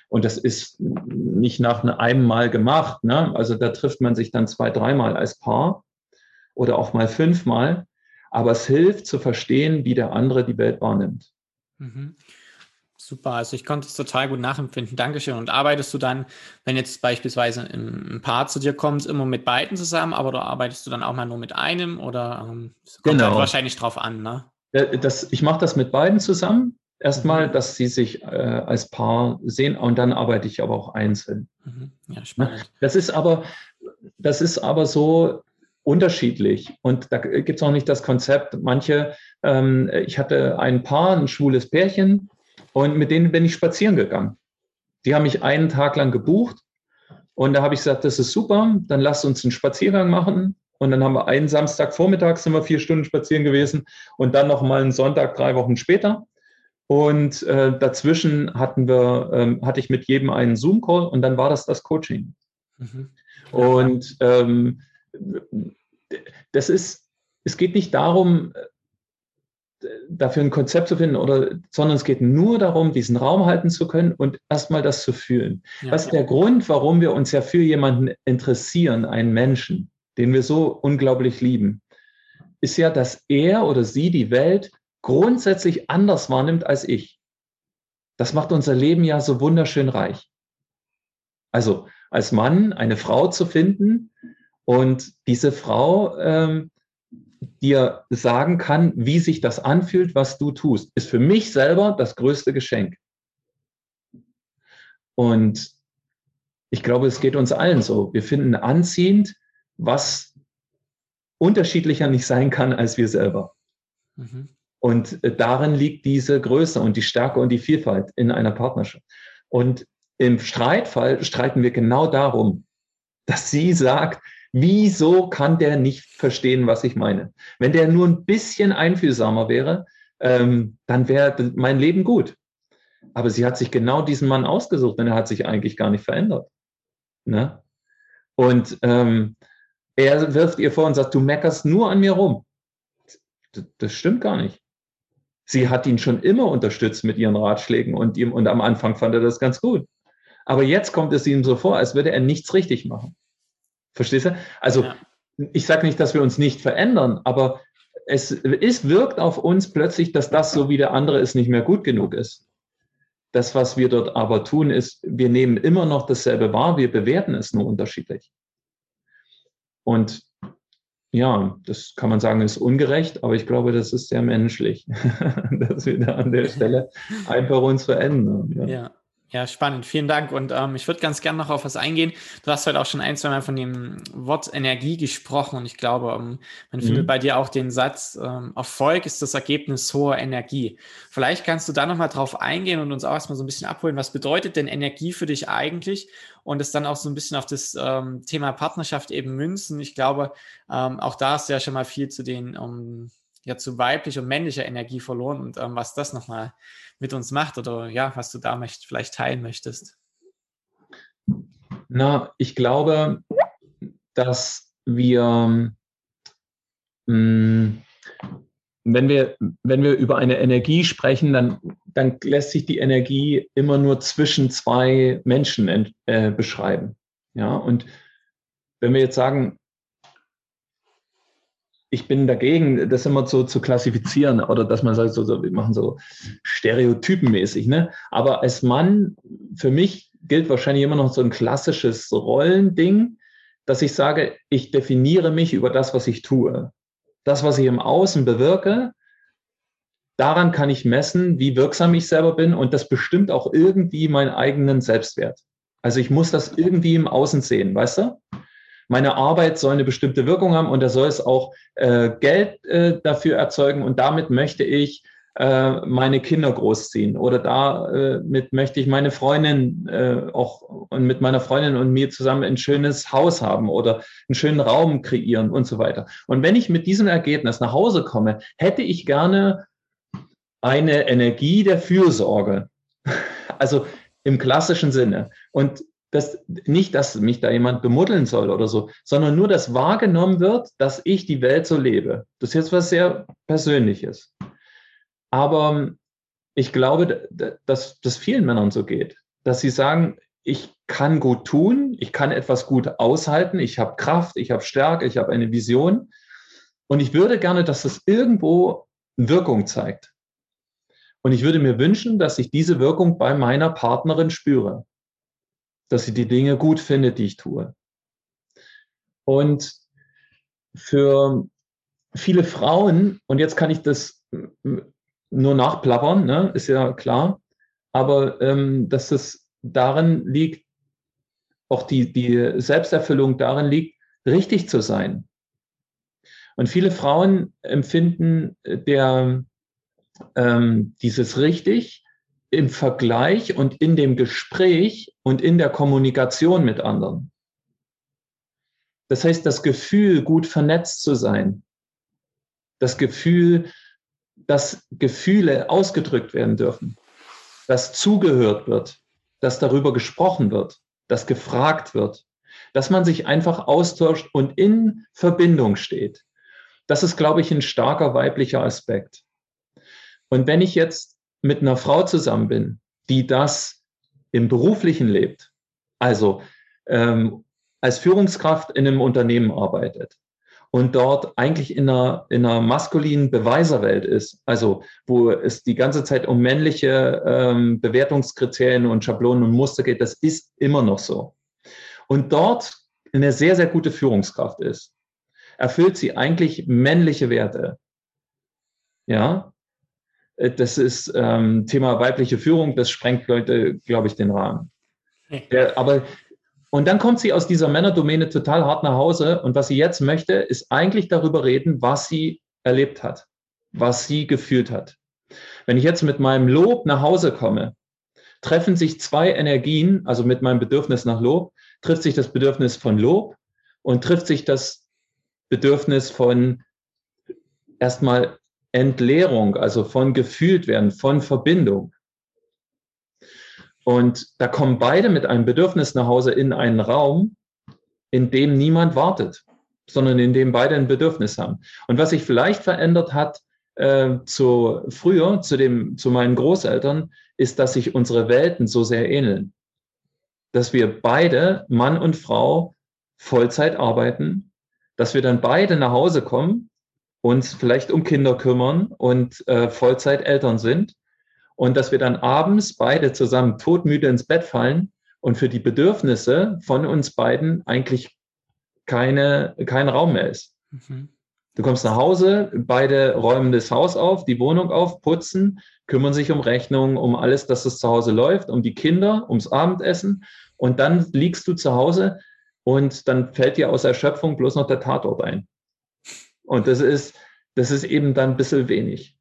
Und das ist nicht nach einem Mal gemacht. Ne? Also da trifft man sich dann zwei, dreimal als Paar oder auch mal fünfmal. Aber es hilft zu verstehen, wie der andere die Welt wahrnimmt. Mhm. Super, also ich konnte es total gut nachempfinden. Dankeschön. Und arbeitest du dann, wenn jetzt beispielsweise ein Paar zu dir kommt, immer mit beiden zusammen, aber oder arbeitest du dann auch mal nur mit einem oder ähm, kommt halt genau. halt wahrscheinlich drauf an, ne? Das, ich mache das mit beiden zusammen. Erstmal, mhm. dass sie sich äh, als Paar sehen und dann arbeite ich aber auch einzeln. Mhm. Ja, spannend. Das ist aber, das ist aber so unterschiedlich. Und da gibt es auch nicht das Konzept. Manche, ähm, ich hatte ein Paar, ein schwules Pärchen, und mit denen bin ich spazieren gegangen. Die haben mich einen Tag lang gebucht und da habe ich gesagt, das ist super, dann lasst uns einen Spaziergang machen. Und dann haben wir einen Samstagvormittag sind wir vier Stunden spazieren gewesen und dann nochmal einen Sonntag drei Wochen später. Und äh, dazwischen hatten wir, ähm, hatte ich mit jedem einen Zoom-Call und dann war das das Coaching. Mhm. Und ähm, das ist, es geht nicht darum, dafür ein Konzept zu finden, oder, sondern es geht nur darum, diesen Raum halten zu können und erstmal das zu fühlen. Ja. Was ist der Grund, warum wir uns ja für jemanden interessieren, einen Menschen, den wir so unglaublich lieben, ist ja, dass er oder sie die Welt grundsätzlich anders wahrnimmt als ich. Das macht unser Leben ja so wunderschön reich. Also als Mann eine Frau zu finden und diese Frau ähm, dir sagen kann, wie sich das anfühlt, was du tust, ist für mich selber das größte Geschenk. Und ich glaube, es geht uns allen so. Wir finden anziehend, was unterschiedlicher nicht sein kann als wir selber. Mhm. Und äh, darin liegt diese Größe und die Stärke und die Vielfalt in einer Partnerschaft. Und im Streitfall streiten wir genau darum, dass sie sagt, Wieso kann der nicht verstehen, was ich meine? Wenn der nur ein bisschen einfühlsamer wäre, ähm, dann wäre mein Leben gut. Aber sie hat sich genau diesen Mann ausgesucht und er hat sich eigentlich gar nicht verändert. Ne? Und ähm, er wirft ihr vor und sagt, du meckerst nur an mir rum. Das, das stimmt gar nicht. Sie hat ihn schon immer unterstützt mit ihren Ratschlägen und, ihm, und am Anfang fand er das ganz gut. Aber jetzt kommt es ihm so vor, als würde er nichts richtig machen. Verstehst du? Also ja. ich sage nicht, dass wir uns nicht verändern, aber es ist, wirkt auf uns plötzlich, dass das so wie der andere ist nicht mehr gut genug ist. Das, was wir dort aber tun, ist, wir nehmen immer noch dasselbe wahr, wir bewerten es nur unterschiedlich. Und ja, das kann man sagen, ist ungerecht, aber ich glaube, das ist sehr menschlich, dass wir da an der Stelle einfach uns verändern. Ja. ja. Ja, spannend. Vielen Dank. Und ähm, ich würde ganz gerne noch auf was eingehen. Du hast heute auch schon ein, zwei Mal von dem Wort Energie gesprochen. Und ich glaube, ähm, man mhm. findet bei dir auch den Satz, ähm, Erfolg ist das Ergebnis hoher Energie. Vielleicht kannst du da nochmal drauf eingehen und uns auch erstmal so ein bisschen abholen. Was bedeutet denn Energie für dich eigentlich? Und es dann auch so ein bisschen auf das ähm, Thema Partnerschaft eben münzen. Ich glaube, ähm, auch da du ja schon mal viel zu den, um, ja, zu weiblicher und männlicher Energie verloren und ähm, was das nochmal mit uns macht oder ja, was du da möcht, vielleicht teilen möchtest. Na, ich glaube, dass wir, mh, mm, wenn wir, wenn wir über eine Energie sprechen, dann, dann lässt sich die Energie immer nur zwischen zwei Menschen äh, beschreiben. Ja, und wenn wir jetzt sagen, ich bin dagegen, das immer so zu klassifizieren oder dass man sagt, so, so, wir machen so stereotypenmäßig. Ne? Aber als Mann, für mich gilt wahrscheinlich immer noch so ein klassisches Rollending, dass ich sage, ich definiere mich über das, was ich tue. Das, was ich im Außen bewirke, daran kann ich messen, wie wirksam ich selber bin und das bestimmt auch irgendwie meinen eigenen Selbstwert. Also ich muss das irgendwie im Außen sehen, weißt du? Meine Arbeit soll eine bestimmte Wirkung haben und da soll es auch äh, Geld äh, dafür erzeugen und damit möchte ich äh, meine Kinder großziehen oder damit äh, möchte ich meine Freundin äh, auch und mit meiner Freundin und mir zusammen ein schönes Haus haben oder einen schönen Raum kreieren und so weiter. Und wenn ich mit diesem Ergebnis nach Hause komme, hätte ich gerne eine Energie der Fürsorge. Also im klassischen Sinne. Und das, nicht, dass mich da jemand bemuddeln soll oder so, sondern nur, dass wahrgenommen wird, dass ich die Welt so lebe. Das ist jetzt was sehr Persönliches. Aber ich glaube, dass das vielen Männern so geht, dass sie sagen, ich kann gut tun, ich kann etwas gut aushalten, ich habe Kraft, ich habe Stärke, ich habe eine Vision. Und ich würde gerne, dass das irgendwo Wirkung zeigt. Und ich würde mir wünschen, dass ich diese Wirkung bei meiner Partnerin spüre, dass sie die Dinge gut findet, die ich tue. Und für viele Frauen, und jetzt kann ich das nur nachplappern, ne, ist ja klar, aber ähm, dass es darin liegt, auch die, die Selbsterfüllung darin liegt, richtig zu sein. Und viele Frauen empfinden der, ähm, dieses richtig im Vergleich und in dem Gespräch und in der Kommunikation mit anderen. Das heißt, das Gefühl, gut vernetzt zu sein, das Gefühl, dass Gefühle ausgedrückt werden dürfen, dass zugehört wird, dass darüber gesprochen wird, dass gefragt wird, dass man sich einfach austauscht und in Verbindung steht. Das ist, glaube ich, ein starker weiblicher Aspekt. Und wenn ich jetzt mit einer Frau zusammen bin, die das im beruflichen lebt, also ähm, als Führungskraft in einem Unternehmen arbeitet und dort eigentlich in einer, in einer maskulinen Beweiserwelt ist, also wo es die ganze Zeit um männliche ähm, Bewertungskriterien und Schablonen und Muster geht, das ist immer noch so. Und dort eine sehr, sehr gute Führungskraft ist, erfüllt sie eigentlich männliche Werte. Ja, das ist ähm, Thema weibliche Führung, das sprengt Leute, glaube ich, den Rahmen. Ja, aber und dann kommt sie aus dieser Männerdomäne total hart nach Hause und was sie jetzt möchte, ist eigentlich darüber reden, was sie erlebt hat, was sie gefühlt hat. Wenn ich jetzt mit meinem Lob nach Hause komme, treffen sich zwei Energien, also mit meinem Bedürfnis nach Lob, trifft sich das Bedürfnis von Lob und trifft sich das Bedürfnis von erstmal Entleerung, also von gefühlt werden, von Verbindung. Und da kommen beide mit einem Bedürfnis nach Hause in einen Raum, in dem niemand wartet, sondern in dem beide ein Bedürfnis haben. Und was sich vielleicht verändert hat äh, zu früher, zu, dem, zu meinen Großeltern, ist, dass sich unsere Welten so sehr ähneln. Dass wir beide, Mann und Frau, Vollzeit arbeiten, dass wir dann beide nach Hause kommen uns vielleicht um Kinder kümmern und äh, Vollzeit Eltern sind und dass wir dann abends beide zusammen todmüde ins Bett fallen und für die Bedürfnisse von uns beiden eigentlich keine, kein Raum mehr ist. Mhm. Du kommst nach Hause, beide räumen das Haus auf, die Wohnung auf, putzen, kümmern sich um Rechnungen, um alles, dass es zu Hause läuft, um die Kinder, ums Abendessen. Und dann liegst du zu Hause und dann fällt dir aus Erschöpfung bloß noch der Tatort ein. Und das ist, das ist eben dann ein bisschen wenig.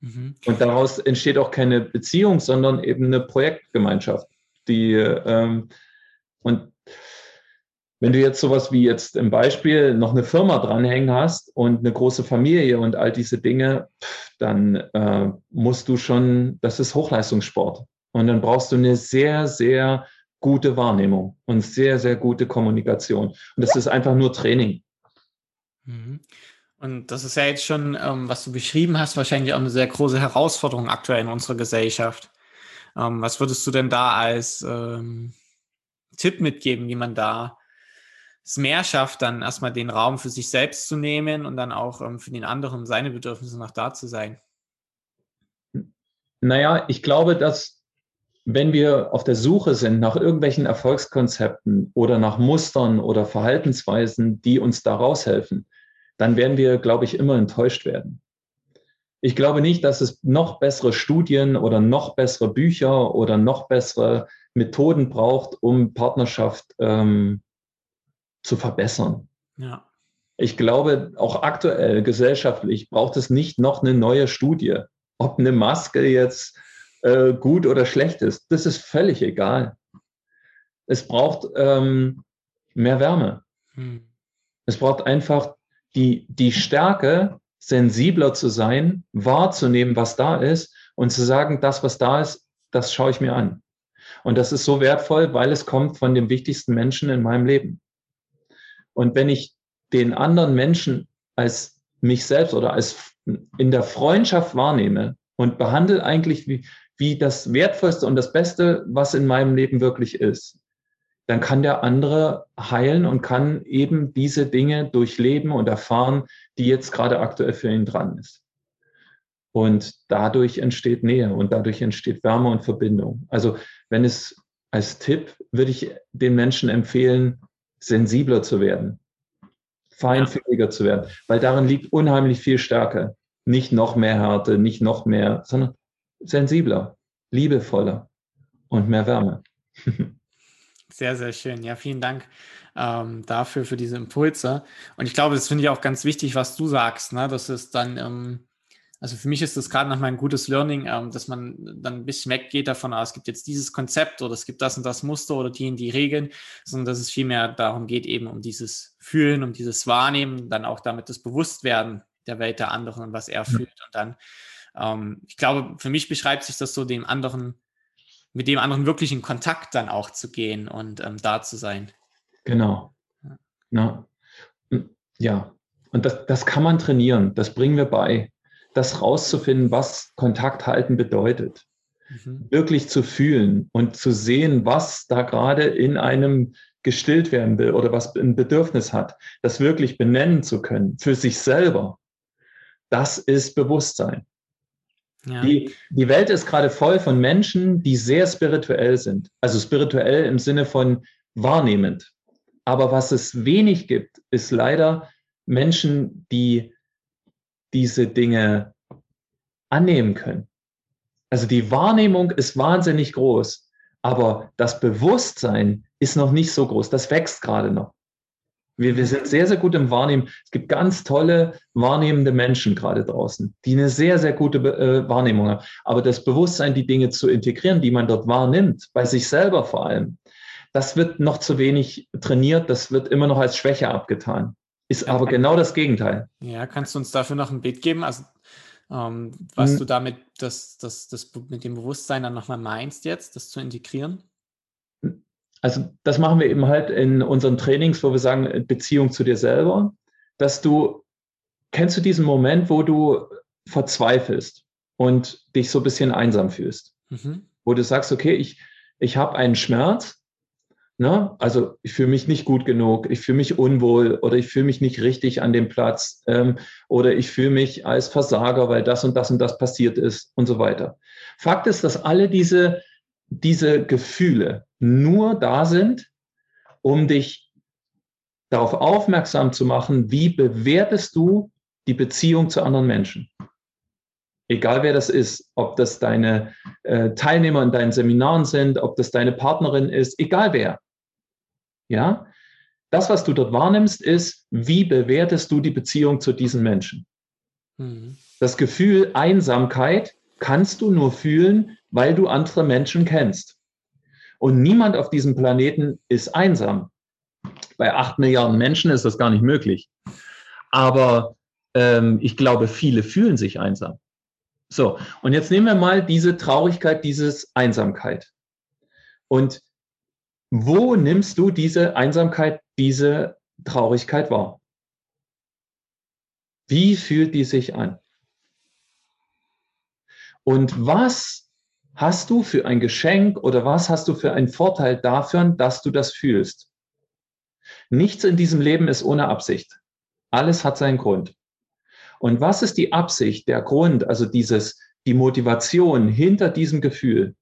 Mhm. Und daraus entsteht auch keine Beziehung, sondern eben eine Projektgemeinschaft. Die, ähm, und wenn du jetzt sowas wie jetzt im Beispiel noch eine Firma dranhängen hast und eine große Familie und all diese Dinge, dann äh, musst du schon, das ist Hochleistungssport. Und dann brauchst du eine sehr, sehr gute Wahrnehmung und sehr, sehr gute Kommunikation. Und das ist einfach nur Training. Mhm. Und das ist ja jetzt schon, ähm, was du beschrieben hast, wahrscheinlich auch eine sehr große Herausforderung aktuell in unserer Gesellschaft. Ähm, was würdest du denn da als ähm, Tipp mitgeben, wie man da es mehr schafft, dann erstmal den Raum für sich selbst zu nehmen und dann auch ähm, für den anderen seine Bedürfnisse noch da zu sein? Naja, ich glaube, dass wenn wir auf der Suche sind nach irgendwelchen Erfolgskonzepten oder nach Mustern oder Verhaltensweisen, die uns da raushelfen, dann werden wir, glaube ich, immer enttäuscht werden. Ich glaube nicht, dass es noch bessere Studien oder noch bessere Bücher oder noch bessere Methoden braucht, um Partnerschaft ähm, zu verbessern. Ja. Ich glaube, auch aktuell gesellschaftlich braucht es nicht noch eine neue Studie. Ob eine Maske jetzt äh, gut oder schlecht ist, das ist völlig egal. Es braucht ähm, mehr Wärme. Hm. Es braucht einfach die, die Stärke, sensibler zu sein, wahrzunehmen, was da ist und zu sagen, das, was da ist, das schaue ich mir an. Und das ist so wertvoll, weil es kommt von dem wichtigsten Menschen in meinem Leben. Und wenn ich den anderen Menschen als mich selbst oder als in der Freundschaft wahrnehme und behandle eigentlich wie, wie das Wertvollste und das Beste, was in meinem Leben wirklich ist, dann kann der andere heilen und kann eben diese Dinge durchleben und erfahren, die jetzt gerade aktuell für ihn dran ist. Und dadurch entsteht Nähe und dadurch entsteht Wärme und Verbindung. Also wenn es als Tipp würde ich den Menschen empfehlen, sensibler zu werden, feinfühliger zu werden, weil darin liegt unheimlich viel Stärke. Nicht noch mehr Härte, nicht noch mehr, sondern sensibler, liebevoller und mehr Wärme. Sehr, sehr schön. Ja, vielen Dank ähm, dafür, für diese Impulse. Und ich glaube, das finde ich auch ganz wichtig, was du sagst, ne? dass es dann, ähm, also für mich ist das gerade nochmal ein gutes Learning, ähm, dass man dann ein bisschen weggeht davon, ah, es gibt jetzt dieses Konzept oder es gibt das und das Muster oder die und die Regeln, sondern dass es vielmehr darum geht, eben um dieses Fühlen, um dieses Wahrnehmen, dann auch damit das Bewusstwerden der Welt der anderen und was er fühlt. Und dann, ähm, ich glaube, für mich beschreibt sich das so dem anderen mit dem anderen wirklich in Kontakt dann auch zu gehen und ähm, da zu sein. Genau. Ja. ja. Und das, das kann man trainieren, das bringen wir bei, das rauszufinden, was Kontakt halten bedeutet. Mhm. Wirklich zu fühlen und zu sehen, was da gerade in einem gestillt werden will oder was ein Bedürfnis hat, das wirklich benennen zu können für sich selber. Das ist Bewusstsein. Ja. Die, die Welt ist gerade voll von Menschen, die sehr spirituell sind. Also spirituell im Sinne von wahrnehmend. Aber was es wenig gibt, ist leider Menschen, die diese Dinge annehmen können. Also die Wahrnehmung ist wahnsinnig groß, aber das Bewusstsein ist noch nicht so groß. Das wächst gerade noch. Wir, wir sind sehr, sehr gut im Wahrnehmen. Es gibt ganz tolle wahrnehmende Menschen gerade draußen, die eine sehr, sehr gute äh, Wahrnehmung haben. Aber das Bewusstsein, die Dinge zu integrieren, die man dort wahrnimmt, bei sich selber vor allem, das wird noch zu wenig trainiert, das wird immer noch als Schwäche abgetan. Ist aber genau das Gegenteil. Ja, kannst du uns dafür noch ein Bild geben? Also, ähm, was hm. du damit das, das, das mit dem Bewusstsein dann nochmal meinst jetzt, das zu integrieren? Also das machen wir eben halt in unseren Trainings, wo wir sagen, Beziehung zu dir selber, dass du, kennst du diesen Moment, wo du verzweifelst und dich so ein bisschen einsam fühlst? Mhm. Wo du sagst, okay, ich, ich habe einen Schmerz, ne? also ich fühle mich nicht gut genug, ich fühle mich unwohl oder ich fühle mich nicht richtig an dem Platz ähm, oder ich fühle mich als Versager, weil das und das und das passiert ist und so weiter. Fakt ist, dass alle diese diese Gefühle nur da sind, um dich darauf aufmerksam zu machen, wie bewertest du die Beziehung zu anderen Menschen. Egal wer das ist, ob das deine äh, Teilnehmer in deinen Seminaren sind, ob das deine Partnerin ist, egal wer. Ja, das, was du dort wahrnimmst, ist, wie bewertest du die Beziehung zu diesen Menschen. Mhm. Das Gefühl Einsamkeit kannst du nur fühlen, weil du andere Menschen kennst. Und niemand auf diesem Planeten ist einsam. Bei acht Milliarden Menschen ist das gar nicht möglich. Aber ähm, ich glaube, viele fühlen sich einsam. So, und jetzt nehmen wir mal diese Traurigkeit, diese Einsamkeit. Und wo nimmst du diese Einsamkeit, diese Traurigkeit wahr? Wie fühlt die sich an? Und was hast du für ein Geschenk oder was hast du für einen Vorteil dafür, dass du das fühlst? Nichts in diesem Leben ist ohne Absicht. Alles hat seinen Grund. Und was ist die Absicht, der Grund, also dieses, die Motivation hinter diesem Gefühl?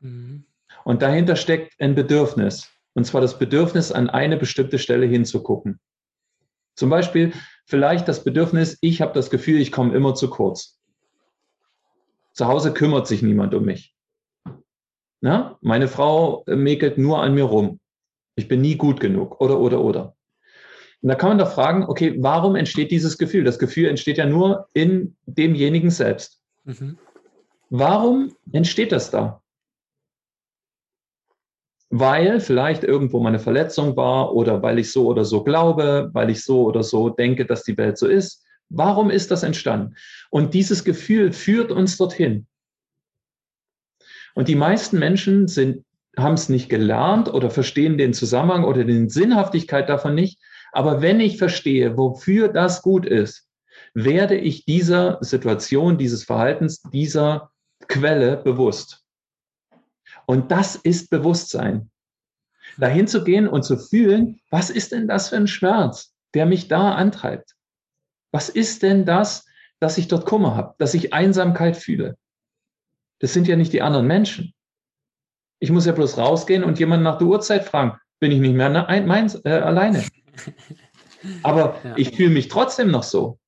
Mhm. Und dahinter steckt ein Bedürfnis. Und zwar das Bedürfnis, an eine bestimmte Stelle hinzugucken. Zum Beispiel vielleicht das Bedürfnis, ich habe das Gefühl, ich komme immer zu kurz. Zu Hause kümmert sich niemand um mich. Na? Meine Frau mäkelt nur an mir rum. Ich bin nie gut genug. Oder, oder, oder. Und da kann man doch fragen, okay, warum entsteht dieses Gefühl? Das Gefühl entsteht ja nur in demjenigen selbst. Mhm. Warum entsteht das da? Weil vielleicht irgendwo meine Verletzung war oder weil ich so oder so glaube, weil ich so oder so denke, dass die Welt so ist. Warum ist das entstanden? Und dieses Gefühl führt uns dorthin. Und die meisten Menschen sind, haben es nicht gelernt oder verstehen den Zusammenhang oder die Sinnhaftigkeit davon nicht. Aber wenn ich verstehe, wofür das gut ist, werde ich dieser Situation, dieses Verhaltens, dieser Quelle bewusst. Und das ist Bewusstsein. Dahin zu gehen und zu fühlen, was ist denn das für ein Schmerz, der mich da antreibt? Was ist denn das, dass ich dort Kummer habe, dass ich Einsamkeit fühle? Das sind ja nicht die anderen Menschen. Ich muss ja bloß rausgehen und jemanden nach der Uhrzeit fragen. Bin ich nicht mehr meins, äh, alleine? Aber ja. ich fühle mich trotzdem noch so.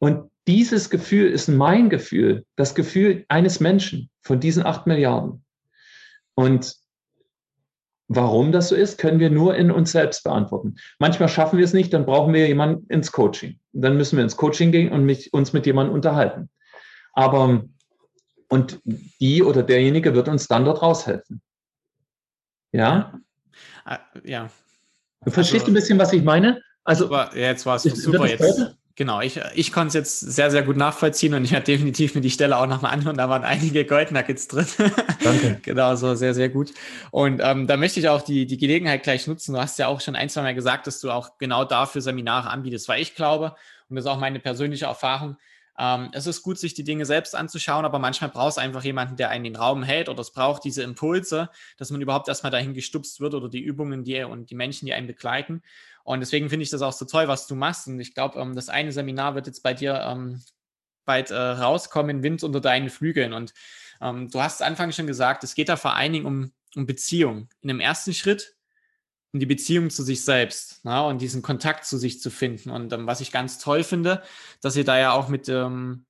Und dieses Gefühl ist mein Gefühl, das Gefühl eines Menschen von diesen acht Milliarden. Und warum das so ist, können wir nur in uns selbst beantworten. Manchmal schaffen wir es nicht, dann brauchen wir jemanden ins Coaching. Dann müssen wir ins Coaching gehen und mich, uns mit jemandem unterhalten. Aber, und die oder derjenige wird uns dann dort raushelfen. Ja? Ja, Du verstehst also, ein bisschen, was ich meine? Also, ja, jetzt war es super. Jetzt, genau, ich, ich konnte es jetzt sehr, sehr gut nachvollziehen und ich werde definitiv mir die Stelle auch nochmal anhören. Da waren einige Goldnuggets drin. Danke. genau, so sehr, sehr gut. Und ähm, da möchte ich auch die, die Gelegenheit gleich nutzen. Du hast ja auch schon ein, zwei Mal gesagt, dass du auch genau dafür Seminare anbietest, weil ich glaube, und das ist auch meine persönliche Erfahrung, ähm, es ist gut, sich die Dinge selbst anzuschauen, aber manchmal braucht es einfach jemanden, der einen den Raum hält oder es braucht diese Impulse, dass man überhaupt erstmal dahin gestupst wird oder die Übungen die, und die Menschen, die einen begleiten. Und deswegen finde ich das auch so toll, was du machst. Und ich glaube, ähm, das eine Seminar wird jetzt bei dir ähm, bald äh, rauskommen, Wind unter deinen Flügeln. Und ähm, du hast anfangs schon gesagt, es geht da vor allen Dingen um, um Beziehung. In dem ersten Schritt um die Beziehung zu sich selbst na, und diesen Kontakt zu sich zu finden. Und ähm, was ich ganz toll finde, dass ihr da ja auch mit ähm,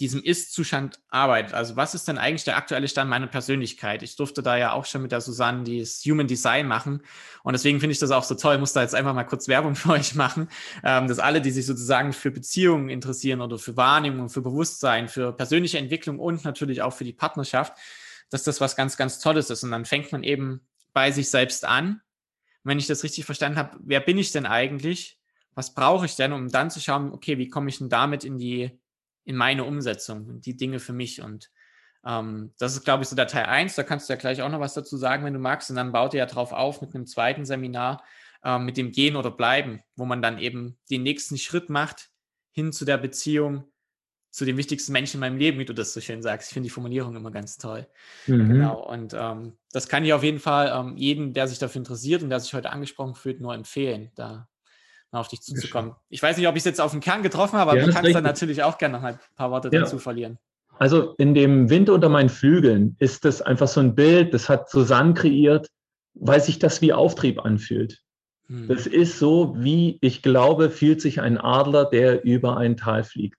diesem Ist-Zustand arbeitet. Also was ist denn eigentlich der aktuelle Stand meiner Persönlichkeit? Ich durfte da ja auch schon mit der Susanne das Human Design machen. Und deswegen finde ich das auch so toll. Ich muss da jetzt einfach mal kurz Werbung für euch machen, ähm, dass alle, die sich sozusagen für Beziehungen interessieren oder für Wahrnehmung, für Bewusstsein, für persönliche Entwicklung und natürlich auch für die Partnerschaft, dass das was ganz, ganz Tolles ist. Und dann fängt man eben bei sich selbst an wenn ich das richtig verstanden habe, wer bin ich denn eigentlich? Was brauche ich denn, um dann zu schauen, okay, wie komme ich denn damit in die, in meine Umsetzung, die Dinge für mich und ähm, das ist, glaube ich, so der Teil 1. Da kannst du ja gleich auch noch was dazu sagen, wenn du magst. Und dann baut ihr ja drauf auf mit einem zweiten Seminar, äh, mit dem Gehen oder Bleiben, wo man dann eben den nächsten Schritt macht hin zu der Beziehung zu den wichtigsten Menschen in meinem Leben, wie du das so schön sagst. Ich finde die Formulierung immer ganz toll. Mhm. Genau. Und ähm, das kann ich auf jeden Fall ähm, jedem, der sich dafür interessiert und der sich heute angesprochen fühlt, nur empfehlen, da mal auf dich zuzukommen. Ich weiß nicht, ob ich es jetzt auf den Kern getroffen habe, aber ja, du kannst dann natürlich auch gerne noch ein paar Worte ja. dazu verlieren. Also in dem Wind unter meinen Flügeln ist das einfach so ein Bild, das hat Susanne kreiert, weil sich das wie Auftrieb anfühlt. Hm. Das ist so, wie ich glaube, fühlt sich ein Adler, der über ein Tal fliegt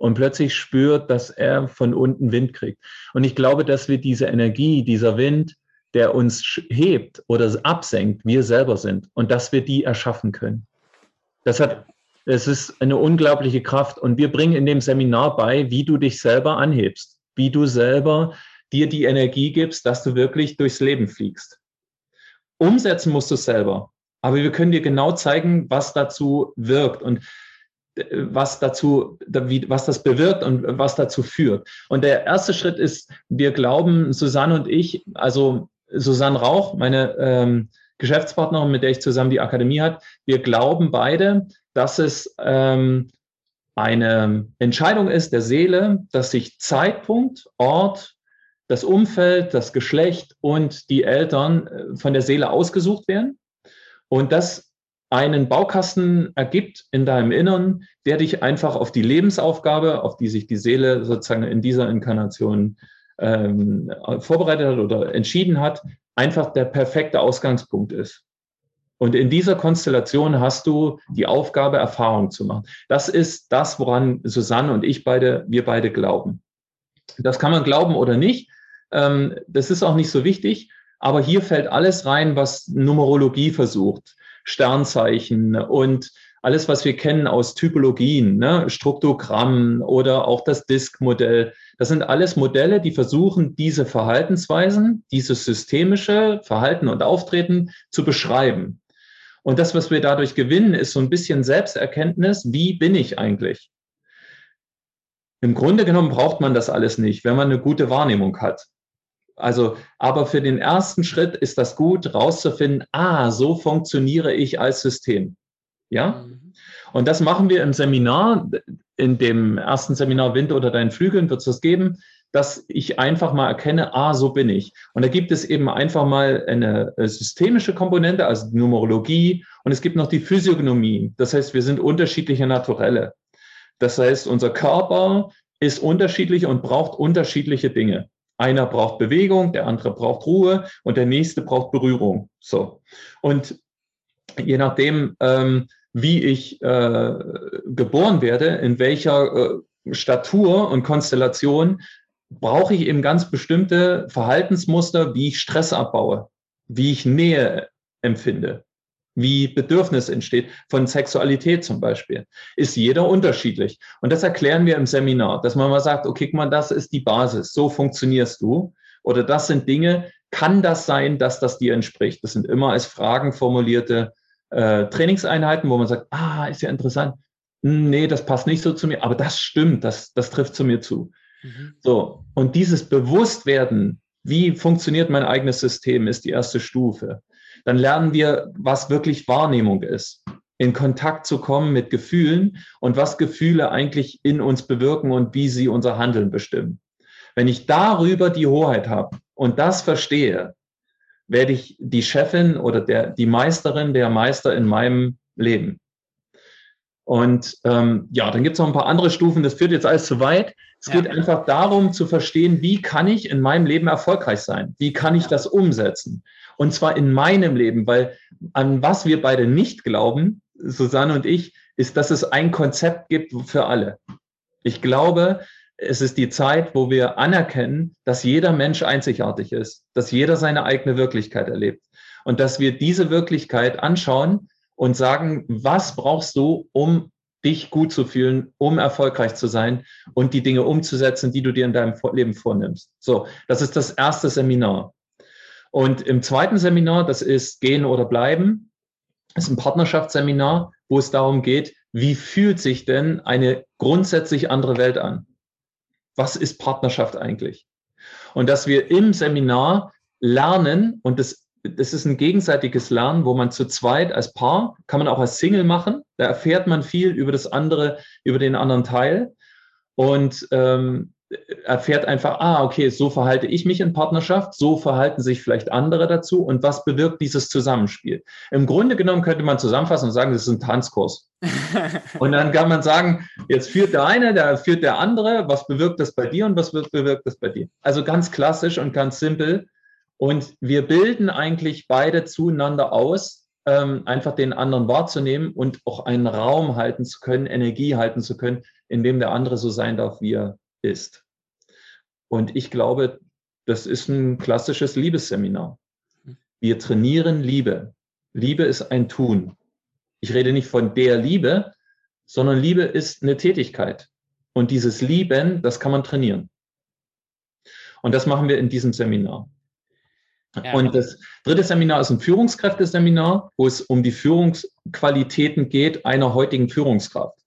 und plötzlich spürt, dass er von unten Wind kriegt. Und ich glaube, dass wir diese Energie, dieser Wind, der uns hebt oder absenkt, wir selber sind und dass wir die erschaffen können. Das hat, es ist eine unglaubliche Kraft und wir bringen in dem Seminar bei, wie du dich selber anhebst, wie du selber dir die Energie gibst, dass du wirklich durchs Leben fliegst. Umsetzen musst du selber. Aber wir können dir genau zeigen, was dazu wirkt. Und was dazu, was das bewirkt und was dazu führt. Und der erste Schritt ist, wir glauben, Susanne und ich, also Susanne Rauch, meine ähm, Geschäftspartnerin, mit der ich zusammen die Akademie hat, wir glauben beide, dass es ähm, eine Entscheidung ist der Seele, dass sich Zeitpunkt, Ort, das Umfeld, das Geschlecht und die Eltern äh, von der Seele ausgesucht werden. Und das einen Baukasten ergibt in deinem Innern, der dich einfach auf die Lebensaufgabe, auf die sich die Seele sozusagen in dieser Inkarnation ähm, vorbereitet hat oder entschieden hat, einfach der perfekte Ausgangspunkt ist. Und in dieser Konstellation hast du die Aufgabe, Erfahrung zu machen. Das ist das, woran Susanne und ich beide, wir beide glauben. Das kann man glauben oder nicht. Ähm, das ist auch nicht so wichtig. Aber hier fällt alles rein, was Numerologie versucht. Sternzeichen und alles, was wir kennen aus Typologien, ne? Struktogramm oder auch das Disk-Modell. Das sind alles Modelle, die versuchen, diese Verhaltensweisen, dieses systemische Verhalten und Auftreten zu beschreiben. Und das, was wir dadurch gewinnen, ist so ein bisschen Selbsterkenntnis. Wie bin ich eigentlich? Im Grunde genommen braucht man das alles nicht, wenn man eine gute Wahrnehmung hat. Also, aber für den ersten Schritt ist das gut, rauszufinden, ah, so funktioniere ich als System. Ja? Mhm. Und das machen wir im Seminar, in dem ersten Seminar Wind oder deinen Flügeln wird es das geben, dass ich einfach mal erkenne, ah, so bin ich. Und da gibt es eben einfach mal eine äh, systemische Komponente, also Numerologie, und es gibt noch die Physiognomie. Das heißt, wir sind unterschiedliche Naturelle. Das heißt, unser Körper ist unterschiedlich und braucht unterschiedliche Dinge. Einer braucht Bewegung, der andere braucht Ruhe und der nächste braucht Berührung. So. Und je nachdem, ähm, wie ich äh, geboren werde, in welcher äh, Statur und Konstellation, brauche ich eben ganz bestimmte Verhaltensmuster, wie ich Stress abbaue, wie ich Nähe empfinde, wie Bedürfnis entsteht, von Sexualität zum Beispiel, ist jeder unterschiedlich. Und das erklären wir im Seminar, dass man mal sagt, okay, guck mal, das ist die Basis, so funktionierst du. Oder das sind Dinge, kann das sein, dass das dir entspricht? Das sind immer als Fragen formulierte äh, Trainingseinheiten, wo man sagt, ah, ist ja interessant. Hm, nee, das passt nicht so zu mir, aber das stimmt, das, das trifft zu mir zu. Mhm. So. Und dieses Bewusstwerden, wie funktioniert mein eigenes System, ist die erste Stufe dann lernen wir, was wirklich Wahrnehmung ist, in Kontakt zu kommen mit Gefühlen und was Gefühle eigentlich in uns bewirken und wie sie unser Handeln bestimmen. Wenn ich darüber die Hoheit habe und das verstehe, werde ich die Chefin oder der, die Meisterin, der Meister in meinem Leben. Und ähm, ja, dann gibt es noch ein paar andere Stufen, das führt jetzt alles zu weit. Es ja. geht einfach darum zu verstehen, wie kann ich in meinem Leben erfolgreich sein? Wie kann ich das umsetzen? Und zwar in meinem Leben, weil an was wir beide nicht glauben, Susanne und ich, ist, dass es ein Konzept gibt für alle. Ich glaube, es ist die Zeit, wo wir anerkennen, dass jeder Mensch einzigartig ist, dass jeder seine eigene Wirklichkeit erlebt und dass wir diese Wirklichkeit anschauen und sagen, was brauchst du, um dich gut zu fühlen, um erfolgreich zu sein und die Dinge umzusetzen, die du dir in deinem Leben vornimmst. So, das ist das erste Seminar. Und im zweiten Seminar, das ist Gehen oder Bleiben, ist ein Partnerschaftsseminar, wo es darum geht, wie fühlt sich denn eine grundsätzlich andere Welt an? Was ist Partnerschaft eigentlich? Und dass wir im Seminar lernen, und das, das ist ein gegenseitiges Lernen, wo man zu zweit als Paar, kann man auch als Single machen, da erfährt man viel über das andere, über den anderen Teil. Und ähm, erfährt einfach, ah, okay, so verhalte ich mich in Partnerschaft, so verhalten sich vielleicht andere dazu und was bewirkt dieses Zusammenspiel? Im Grunde genommen könnte man zusammenfassen und sagen, das ist ein Tanzkurs. und dann kann man sagen, jetzt führt der eine, der führt der andere, was bewirkt das bei dir und was bewirkt das bei dir? Also ganz klassisch und ganz simpel. Und wir bilden eigentlich beide zueinander aus, ähm, einfach den anderen wahrzunehmen und auch einen Raum halten zu können, Energie halten zu können, in dem der andere so sein darf, wie er ist. Und ich glaube, das ist ein klassisches Liebesseminar. Wir trainieren Liebe. Liebe ist ein Tun. Ich rede nicht von der Liebe, sondern Liebe ist eine Tätigkeit. Und dieses Lieben, das kann man trainieren. Und das machen wir in diesem Seminar. Ja. Und das dritte Seminar ist ein Führungskräfteseminar, wo es um die Führungsqualitäten geht einer heutigen Führungskraft.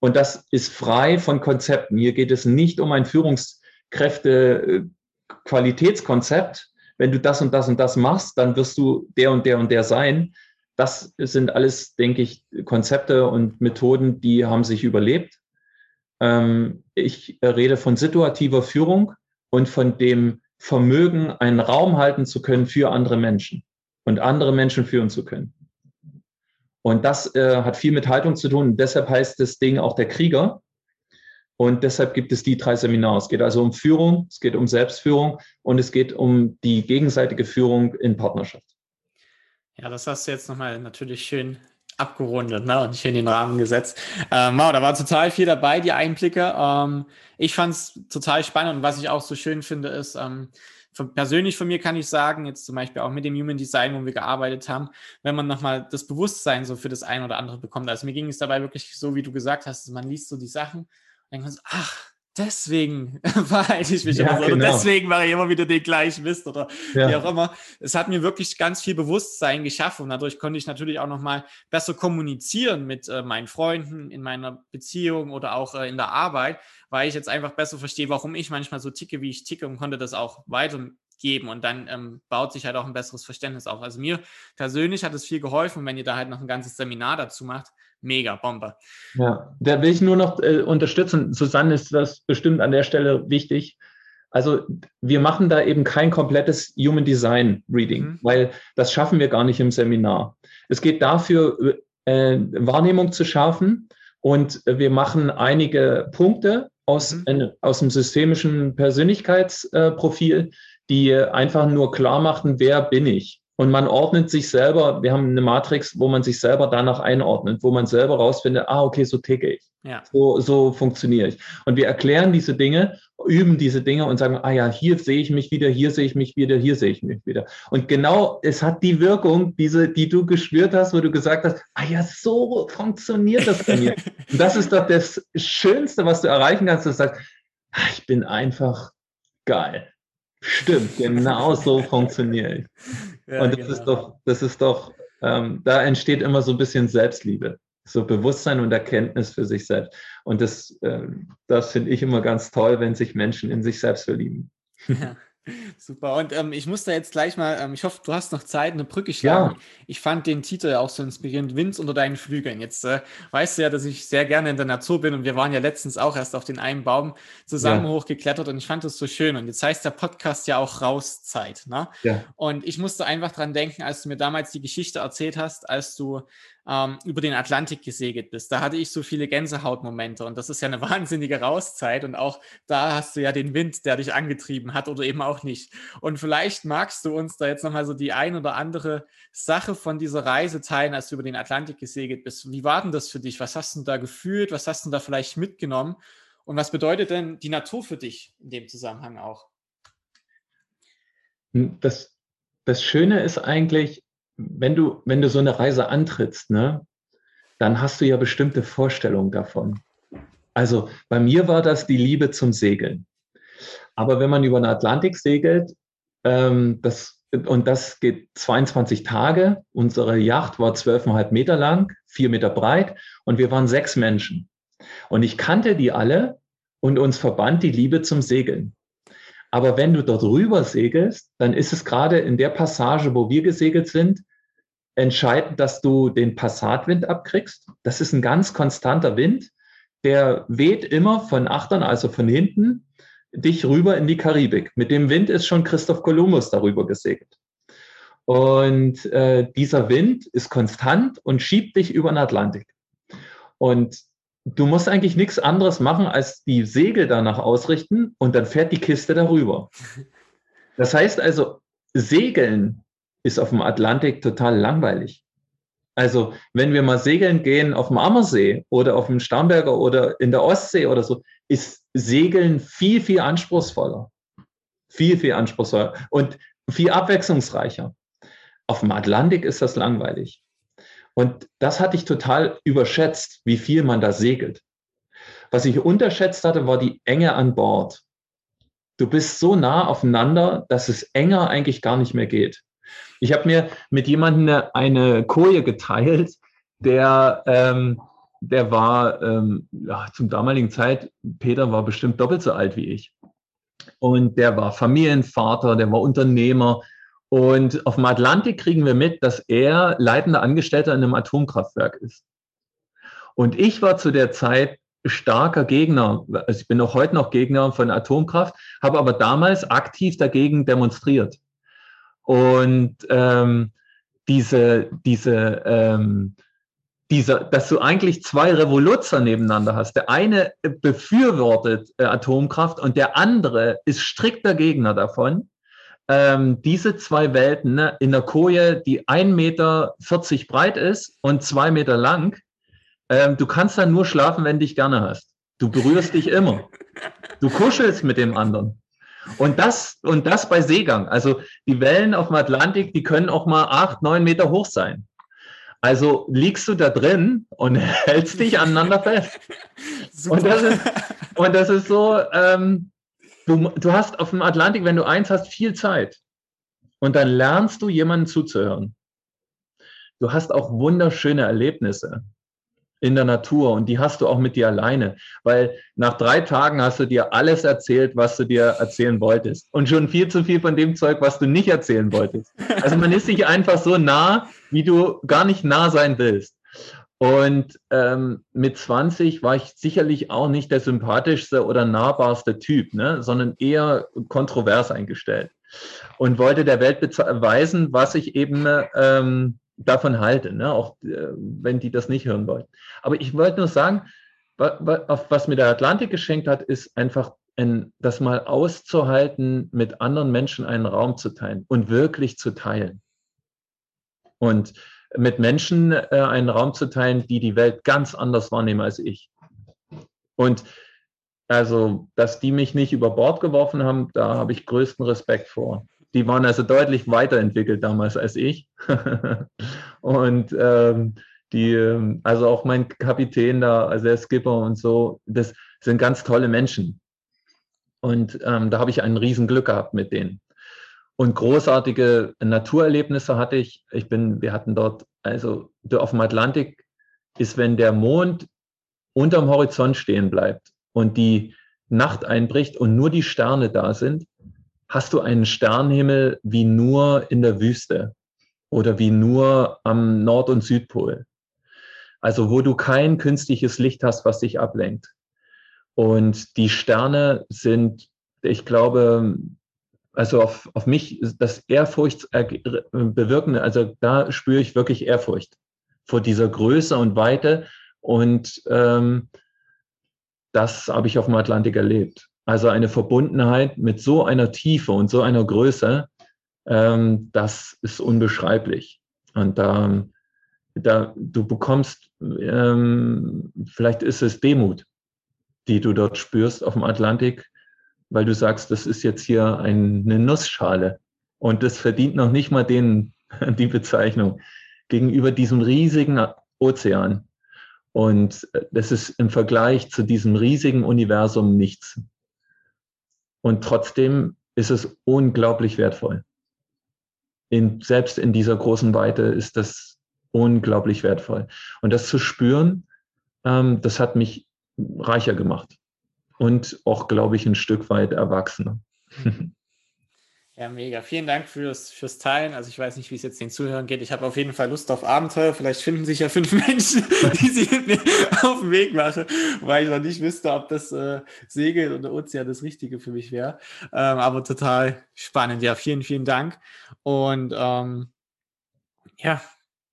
Und das ist frei von Konzepten. Hier geht es nicht um ein Führungskräfte-Qualitätskonzept. Wenn du das und das und das machst, dann wirst du der und der und der sein. Das sind alles, denke ich, Konzepte und Methoden, die haben sich überlebt. Ähm, ich rede von situativer Führung und von dem Vermögen, einen Raum halten zu können für andere Menschen und andere Menschen führen zu können. Und das äh, hat viel mit Haltung zu tun. Und deshalb heißt das Ding auch der Krieger, Und deshalb gibt es die drei Seminare. Es geht also um Führung, es geht um Selbstführung und es geht um die gegenseitige Führung in Partnerschaft. Ja, das hast du jetzt nochmal natürlich schön abgerundet ne? und schön den Rahmen gesetzt. Ähm, wow, da war total viel dabei, die Einblicke. Ähm, ich fand es total spannend und was ich auch so schön finde, ist, ähm, von, persönlich von mir kann ich sagen, jetzt zum Beispiel auch mit dem Human Design, wo wir gearbeitet haben, wenn man nochmal das Bewusstsein so für das eine oder andere bekommt. Also mir ging es dabei wirklich so, wie du gesagt hast, man liest so die Sachen denkt man so, ach, deswegen verhalte ich mich ja, immer so. Genau. Oder deswegen mache ich immer wieder den gleichen Mist oder ja. wie auch immer. Es hat mir wirklich ganz viel Bewusstsein geschaffen und dadurch konnte ich natürlich auch nochmal besser kommunizieren mit äh, meinen Freunden in meiner Beziehung oder auch äh, in der Arbeit, weil ich jetzt einfach besser verstehe, warum ich manchmal so ticke, wie ich ticke und konnte das auch weitergeben und dann ähm, baut sich halt auch ein besseres Verständnis auf. Also mir persönlich hat es viel geholfen, wenn ihr da halt noch ein ganzes Seminar dazu macht, mega Bombe. Ja, da will ich nur noch äh, unterstützen. Susanne ist das bestimmt an der Stelle wichtig. Also wir machen da eben kein komplettes Human Design Reading, mhm. weil das schaffen wir gar nicht im Seminar. Es geht dafür, äh, Wahrnehmung zu schaffen und wir machen einige Punkte aus, mhm. äh, aus dem systemischen Persönlichkeitsprofil, die einfach nur klar machen, wer bin ich. Und man ordnet sich selber, wir haben eine Matrix, wo man sich selber danach einordnet, wo man selber rausfindet, ah, okay, so ticke ich. Ja. So, so funktioniere ich. Und wir erklären diese Dinge, üben diese Dinge und sagen, ah ja, hier sehe ich mich wieder, hier sehe ich mich wieder, hier sehe ich mich wieder. Und genau, es hat die Wirkung, diese, die du gespürt hast, wo du gesagt hast, ah ja, so funktioniert das bei mir. und das ist doch das Schönste, was du erreichen kannst, dass du sagst, ah, ich bin einfach geil. Stimmt, genau so funktioniere ich. Ja, und das genau. ist doch, das ist doch, ähm, da entsteht immer so ein bisschen Selbstliebe, so Bewusstsein und Erkenntnis für sich selbst. Und das, ähm, das finde ich immer ganz toll, wenn sich Menschen in sich selbst verlieben. Ja. Super. Und ähm, ich muss da jetzt gleich mal, ähm, ich hoffe, du hast noch Zeit, eine Brücke schlagen. Ja. Ich fand den Titel auch so inspirierend, Wind unter deinen Flügeln. Jetzt äh, weißt du ja, dass ich sehr gerne in der Natur bin und wir waren ja letztens auch erst auf den einen Baum zusammen ja. hochgeklettert und ich fand das so schön. Und jetzt heißt der Podcast ja auch Rauszeit. Ne? Ja. Und ich musste einfach dran denken, als du mir damals die Geschichte erzählt hast, als du ähm, über den Atlantik gesegelt bist. Da hatte ich so viele Gänsehautmomente und das ist ja eine wahnsinnige Rauszeit und auch da hast du ja den Wind, der dich angetrieben hat oder eben auch nicht. Und vielleicht magst du uns da jetzt nochmal so die ein oder andere Sache von dieser Reise teilen, als du über den Atlantik gesegelt bist. Wie war denn das für dich? Was hast du da gefühlt? Was hast du da vielleicht mitgenommen? Und was bedeutet denn die Natur für dich in dem Zusammenhang auch? Das, das Schöne ist eigentlich, wenn du, wenn du so eine Reise antrittst, ne, dann hast du ja bestimmte Vorstellungen davon. Also bei mir war das die Liebe zum Segeln. Aber wenn man über den Atlantik segelt, ähm, das, und das geht 22 Tage, unsere Yacht war 12,5 Meter lang, vier Meter breit und wir waren sechs Menschen. Und ich kannte die alle und uns verband die Liebe zum Segeln. Aber wenn du dort rüber segelst, dann ist es gerade in der Passage, wo wir gesegelt sind, entscheidend, dass du den Passatwind abkriegst. Das ist ein ganz konstanter Wind, der weht immer von Achtern, also von hinten, dich rüber in die Karibik. Mit dem Wind ist schon Christoph Kolumbus darüber gesegelt. Und äh, dieser Wind ist konstant und schiebt dich über den Atlantik. Und du musst eigentlich nichts anderes machen, als die Segel danach ausrichten und dann fährt die Kiste darüber. Das heißt also, Segeln ist auf dem Atlantik total langweilig. Also, wenn wir mal segeln gehen auf dem Ammersee oder auf dem Starnberger oder in der Ostsee oder so, ist Segeln viel, viel anspruchsvoller. Viel, viel anspruchsvoller und viel abwechslungsreicher. Auf dem Atlantik ist das langweilig. Und das hatte ich total überschätzt, wie viel man da segelt. Was ich unterschätzt hatte, war die Enge an Bord. Du bist so nah aufeinander, dass es enger eigentlich gar nicht mehr geht. Ich habe mir mit jemandem eine, Koje geteilt, der, ähm, der war ähm, ja, zum damaligen Zeit, Peter war bestimmt doppelt so alt wie ich. Und der war Familienvater, der war Unternehmer, und auf dem Atlantik kriegen wir mit, dass er leitender Angestellter in einem Atomkraftwerk ist. Und ich war zu der Zeit starker Gegner, also ich bin auch heute noch Gegner von Atomkraft, habe aber damals aktiv dagegen demonstriert. Und ähm, diese, diese, ähm, dieser, dass du eigentlich zwei Revoluzer nebeneinander hast. Der eine befürwortet äh, Atomkraft und der andere ist strikter Gegner davon. Ähm, diese zwei Welten ne, in der Koje, die 1,40 Meter breit ist und zwei Meter lang, ähm, du kannst dann nur schlafen, wenn dich gerne hast. Du berührst dich immer. Du kuschelst mit dem anderen. Und das, und das bei Seegang. Also die Wellen auf dem Atlantik, die können auch mal acht, neun Meter hoch sein. Also liegst du da drin und hältst dich aneinander fest. Und das, ist, und das ist so, ähm, du, du hast auf dem Atlantik, wenn du eins hast, viel Zeit. Und dann lernst du jemanden zuzuhören. Du hast auch wunderschöne Erlebnisse in der Natur und die hast du auch mit dir alleine, weil nach drei Tagen hast du dir alles erzählt, was du dir erzählen wolltest und schon viel zu viel von dem Zeug, was du nicht erzählen wolltest. Also man ist sich einfach so nah, wie du gar nicht nah sein willst. Und ähm, mit 20 war ich sicherlich auch nicht der sympathischste oder nahbarste Typ, ne, sondern eher kontrovers eingestellt und wollte der Welt beweisen, was ich eben ähm, davon halte, ne? auch äh, wenn die das nicht hören wollen. Aber ich wollte nur sagen, was mir der Atlantik geschenkt hat, ist einfach ein, das mal auszuhalten, mit anderen Menschen einen Raum zu teilen und wirklich zu teilen. Und mit Menschen äh, einen Raum zu teilen, die die Welt ganz anders wahrnehmen als ich. Und also, dass die mich nicht über Bord geworfen haben, da habe ich größten Respekt vor die waren also deutlich weiterentwickelt damals als ich. und ähm, die, ähm, also auch mein Kapitän da, also der Skipper und so, das sind ganz tolle Menschen. Und ähm, da habe ich ein Riesenglück gehabt mit denen. Und großartige Naturerlebnisse hatte ich. Ich bin, wir hatten dort, also auf dem Atlantik ist, wenn der Mond unterm Horizont stehen bleibt und die Nacht einbricht und nur die Sterne da sind, hast du einen Sternenhimmel wie nur in der Wüste oder wie nur am Nord- und Südpol. Also wo du kein künstliches Licht hast, was dich ablenkt. Und die Sterne sind, ich glaube, also auf, auf mich das Ehrfurcht bewirken, also da spüre ich wirklich Ehrfurcht vor dieser Größe und Weite. Und ähm, das habe ich auf dem Atlantik erlebt. Also eine Verbundenheit mit so einer Tiefe und so einer Größe, ähm, das ist unbeschreiblich. Und da, da du bekommst, ähm, vielleicht ist es Demut, die du dort spürst auf dem Atlantik, weil du sagst, das ist jetzt hier eine Nussschale und das verdient noch nicht mal den, die Bezeichnung gegenüber diesem riesigen Ozean. Und das ist im Vergleich zu diesem riesigen Universum nichts. Und trotzdem ist es unglaublich wertvoll. In, selbst in dieser großen Weite ist das unglaublich wertvoll. Und das zu spüren, ähm, das hat mich reicher gemacht und auch, glaube ich, ein Stück weit erwachsener. Ja, mega. Vielen Dank fürs, fürs Teilen. Also ich weiß nicht, wie es jetzt den Zuhörern geht. Ich habe auf jeden Fall Lust auf Abenteuer. Vielleicht finden sich ja fünf Menschen, die sich mit mir auf den Weg machen, weil ich noch nicht wüsste, ob das äh, Segeln oder Ozean das Richtige für mich wäre. Ähm, aber total spannend. Ja, vielen, vielen Dank. Und ähm, ja,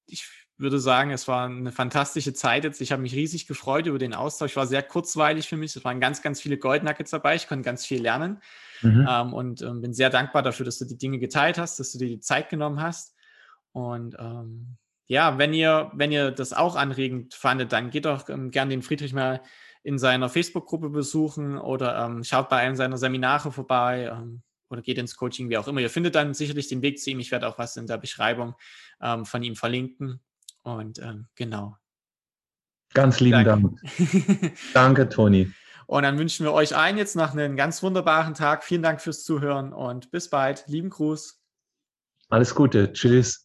ich würde sagen, es war eine fantastische Zeit jetzt. Ich habe mich riesig gefreut über den Austausch. War sehr kurzweilig für mich. Es waren ganz, ganz viele Goldnuggets dabei. Ich konnte ganz viel lernen. Mhm. Ähm, und ähm, bin sehr dankbar dafür, dass du die Dinge geteilt hast, dass du dir die Zeit genommen hast. Und ähm, ja, wenn ihr, wenn ihr das auch anregend fandet, dann geht doch ähm, gern den Friedrich mal in seiner Facebook-Gruppe besuchen oder ähm, schaut bei einem seiner Seminare vorbei ähm, oder geht ins Coaching, wie auch immer. Ihr findet dann sicherlich den Weg zu ihm. Ich werde auch was in der Beschreibung ähm, von ihm verlinken. Und ähm, genau. Ganz lieben Dank. Dank. Danke, Toni. Und dann wünschen wir euch allen jetzt noch einen ganz wunderbaren Tag. Vielen Dank fürs Zuhören und bis bald. Lieben Gruß. Alles Gute. Tschüss.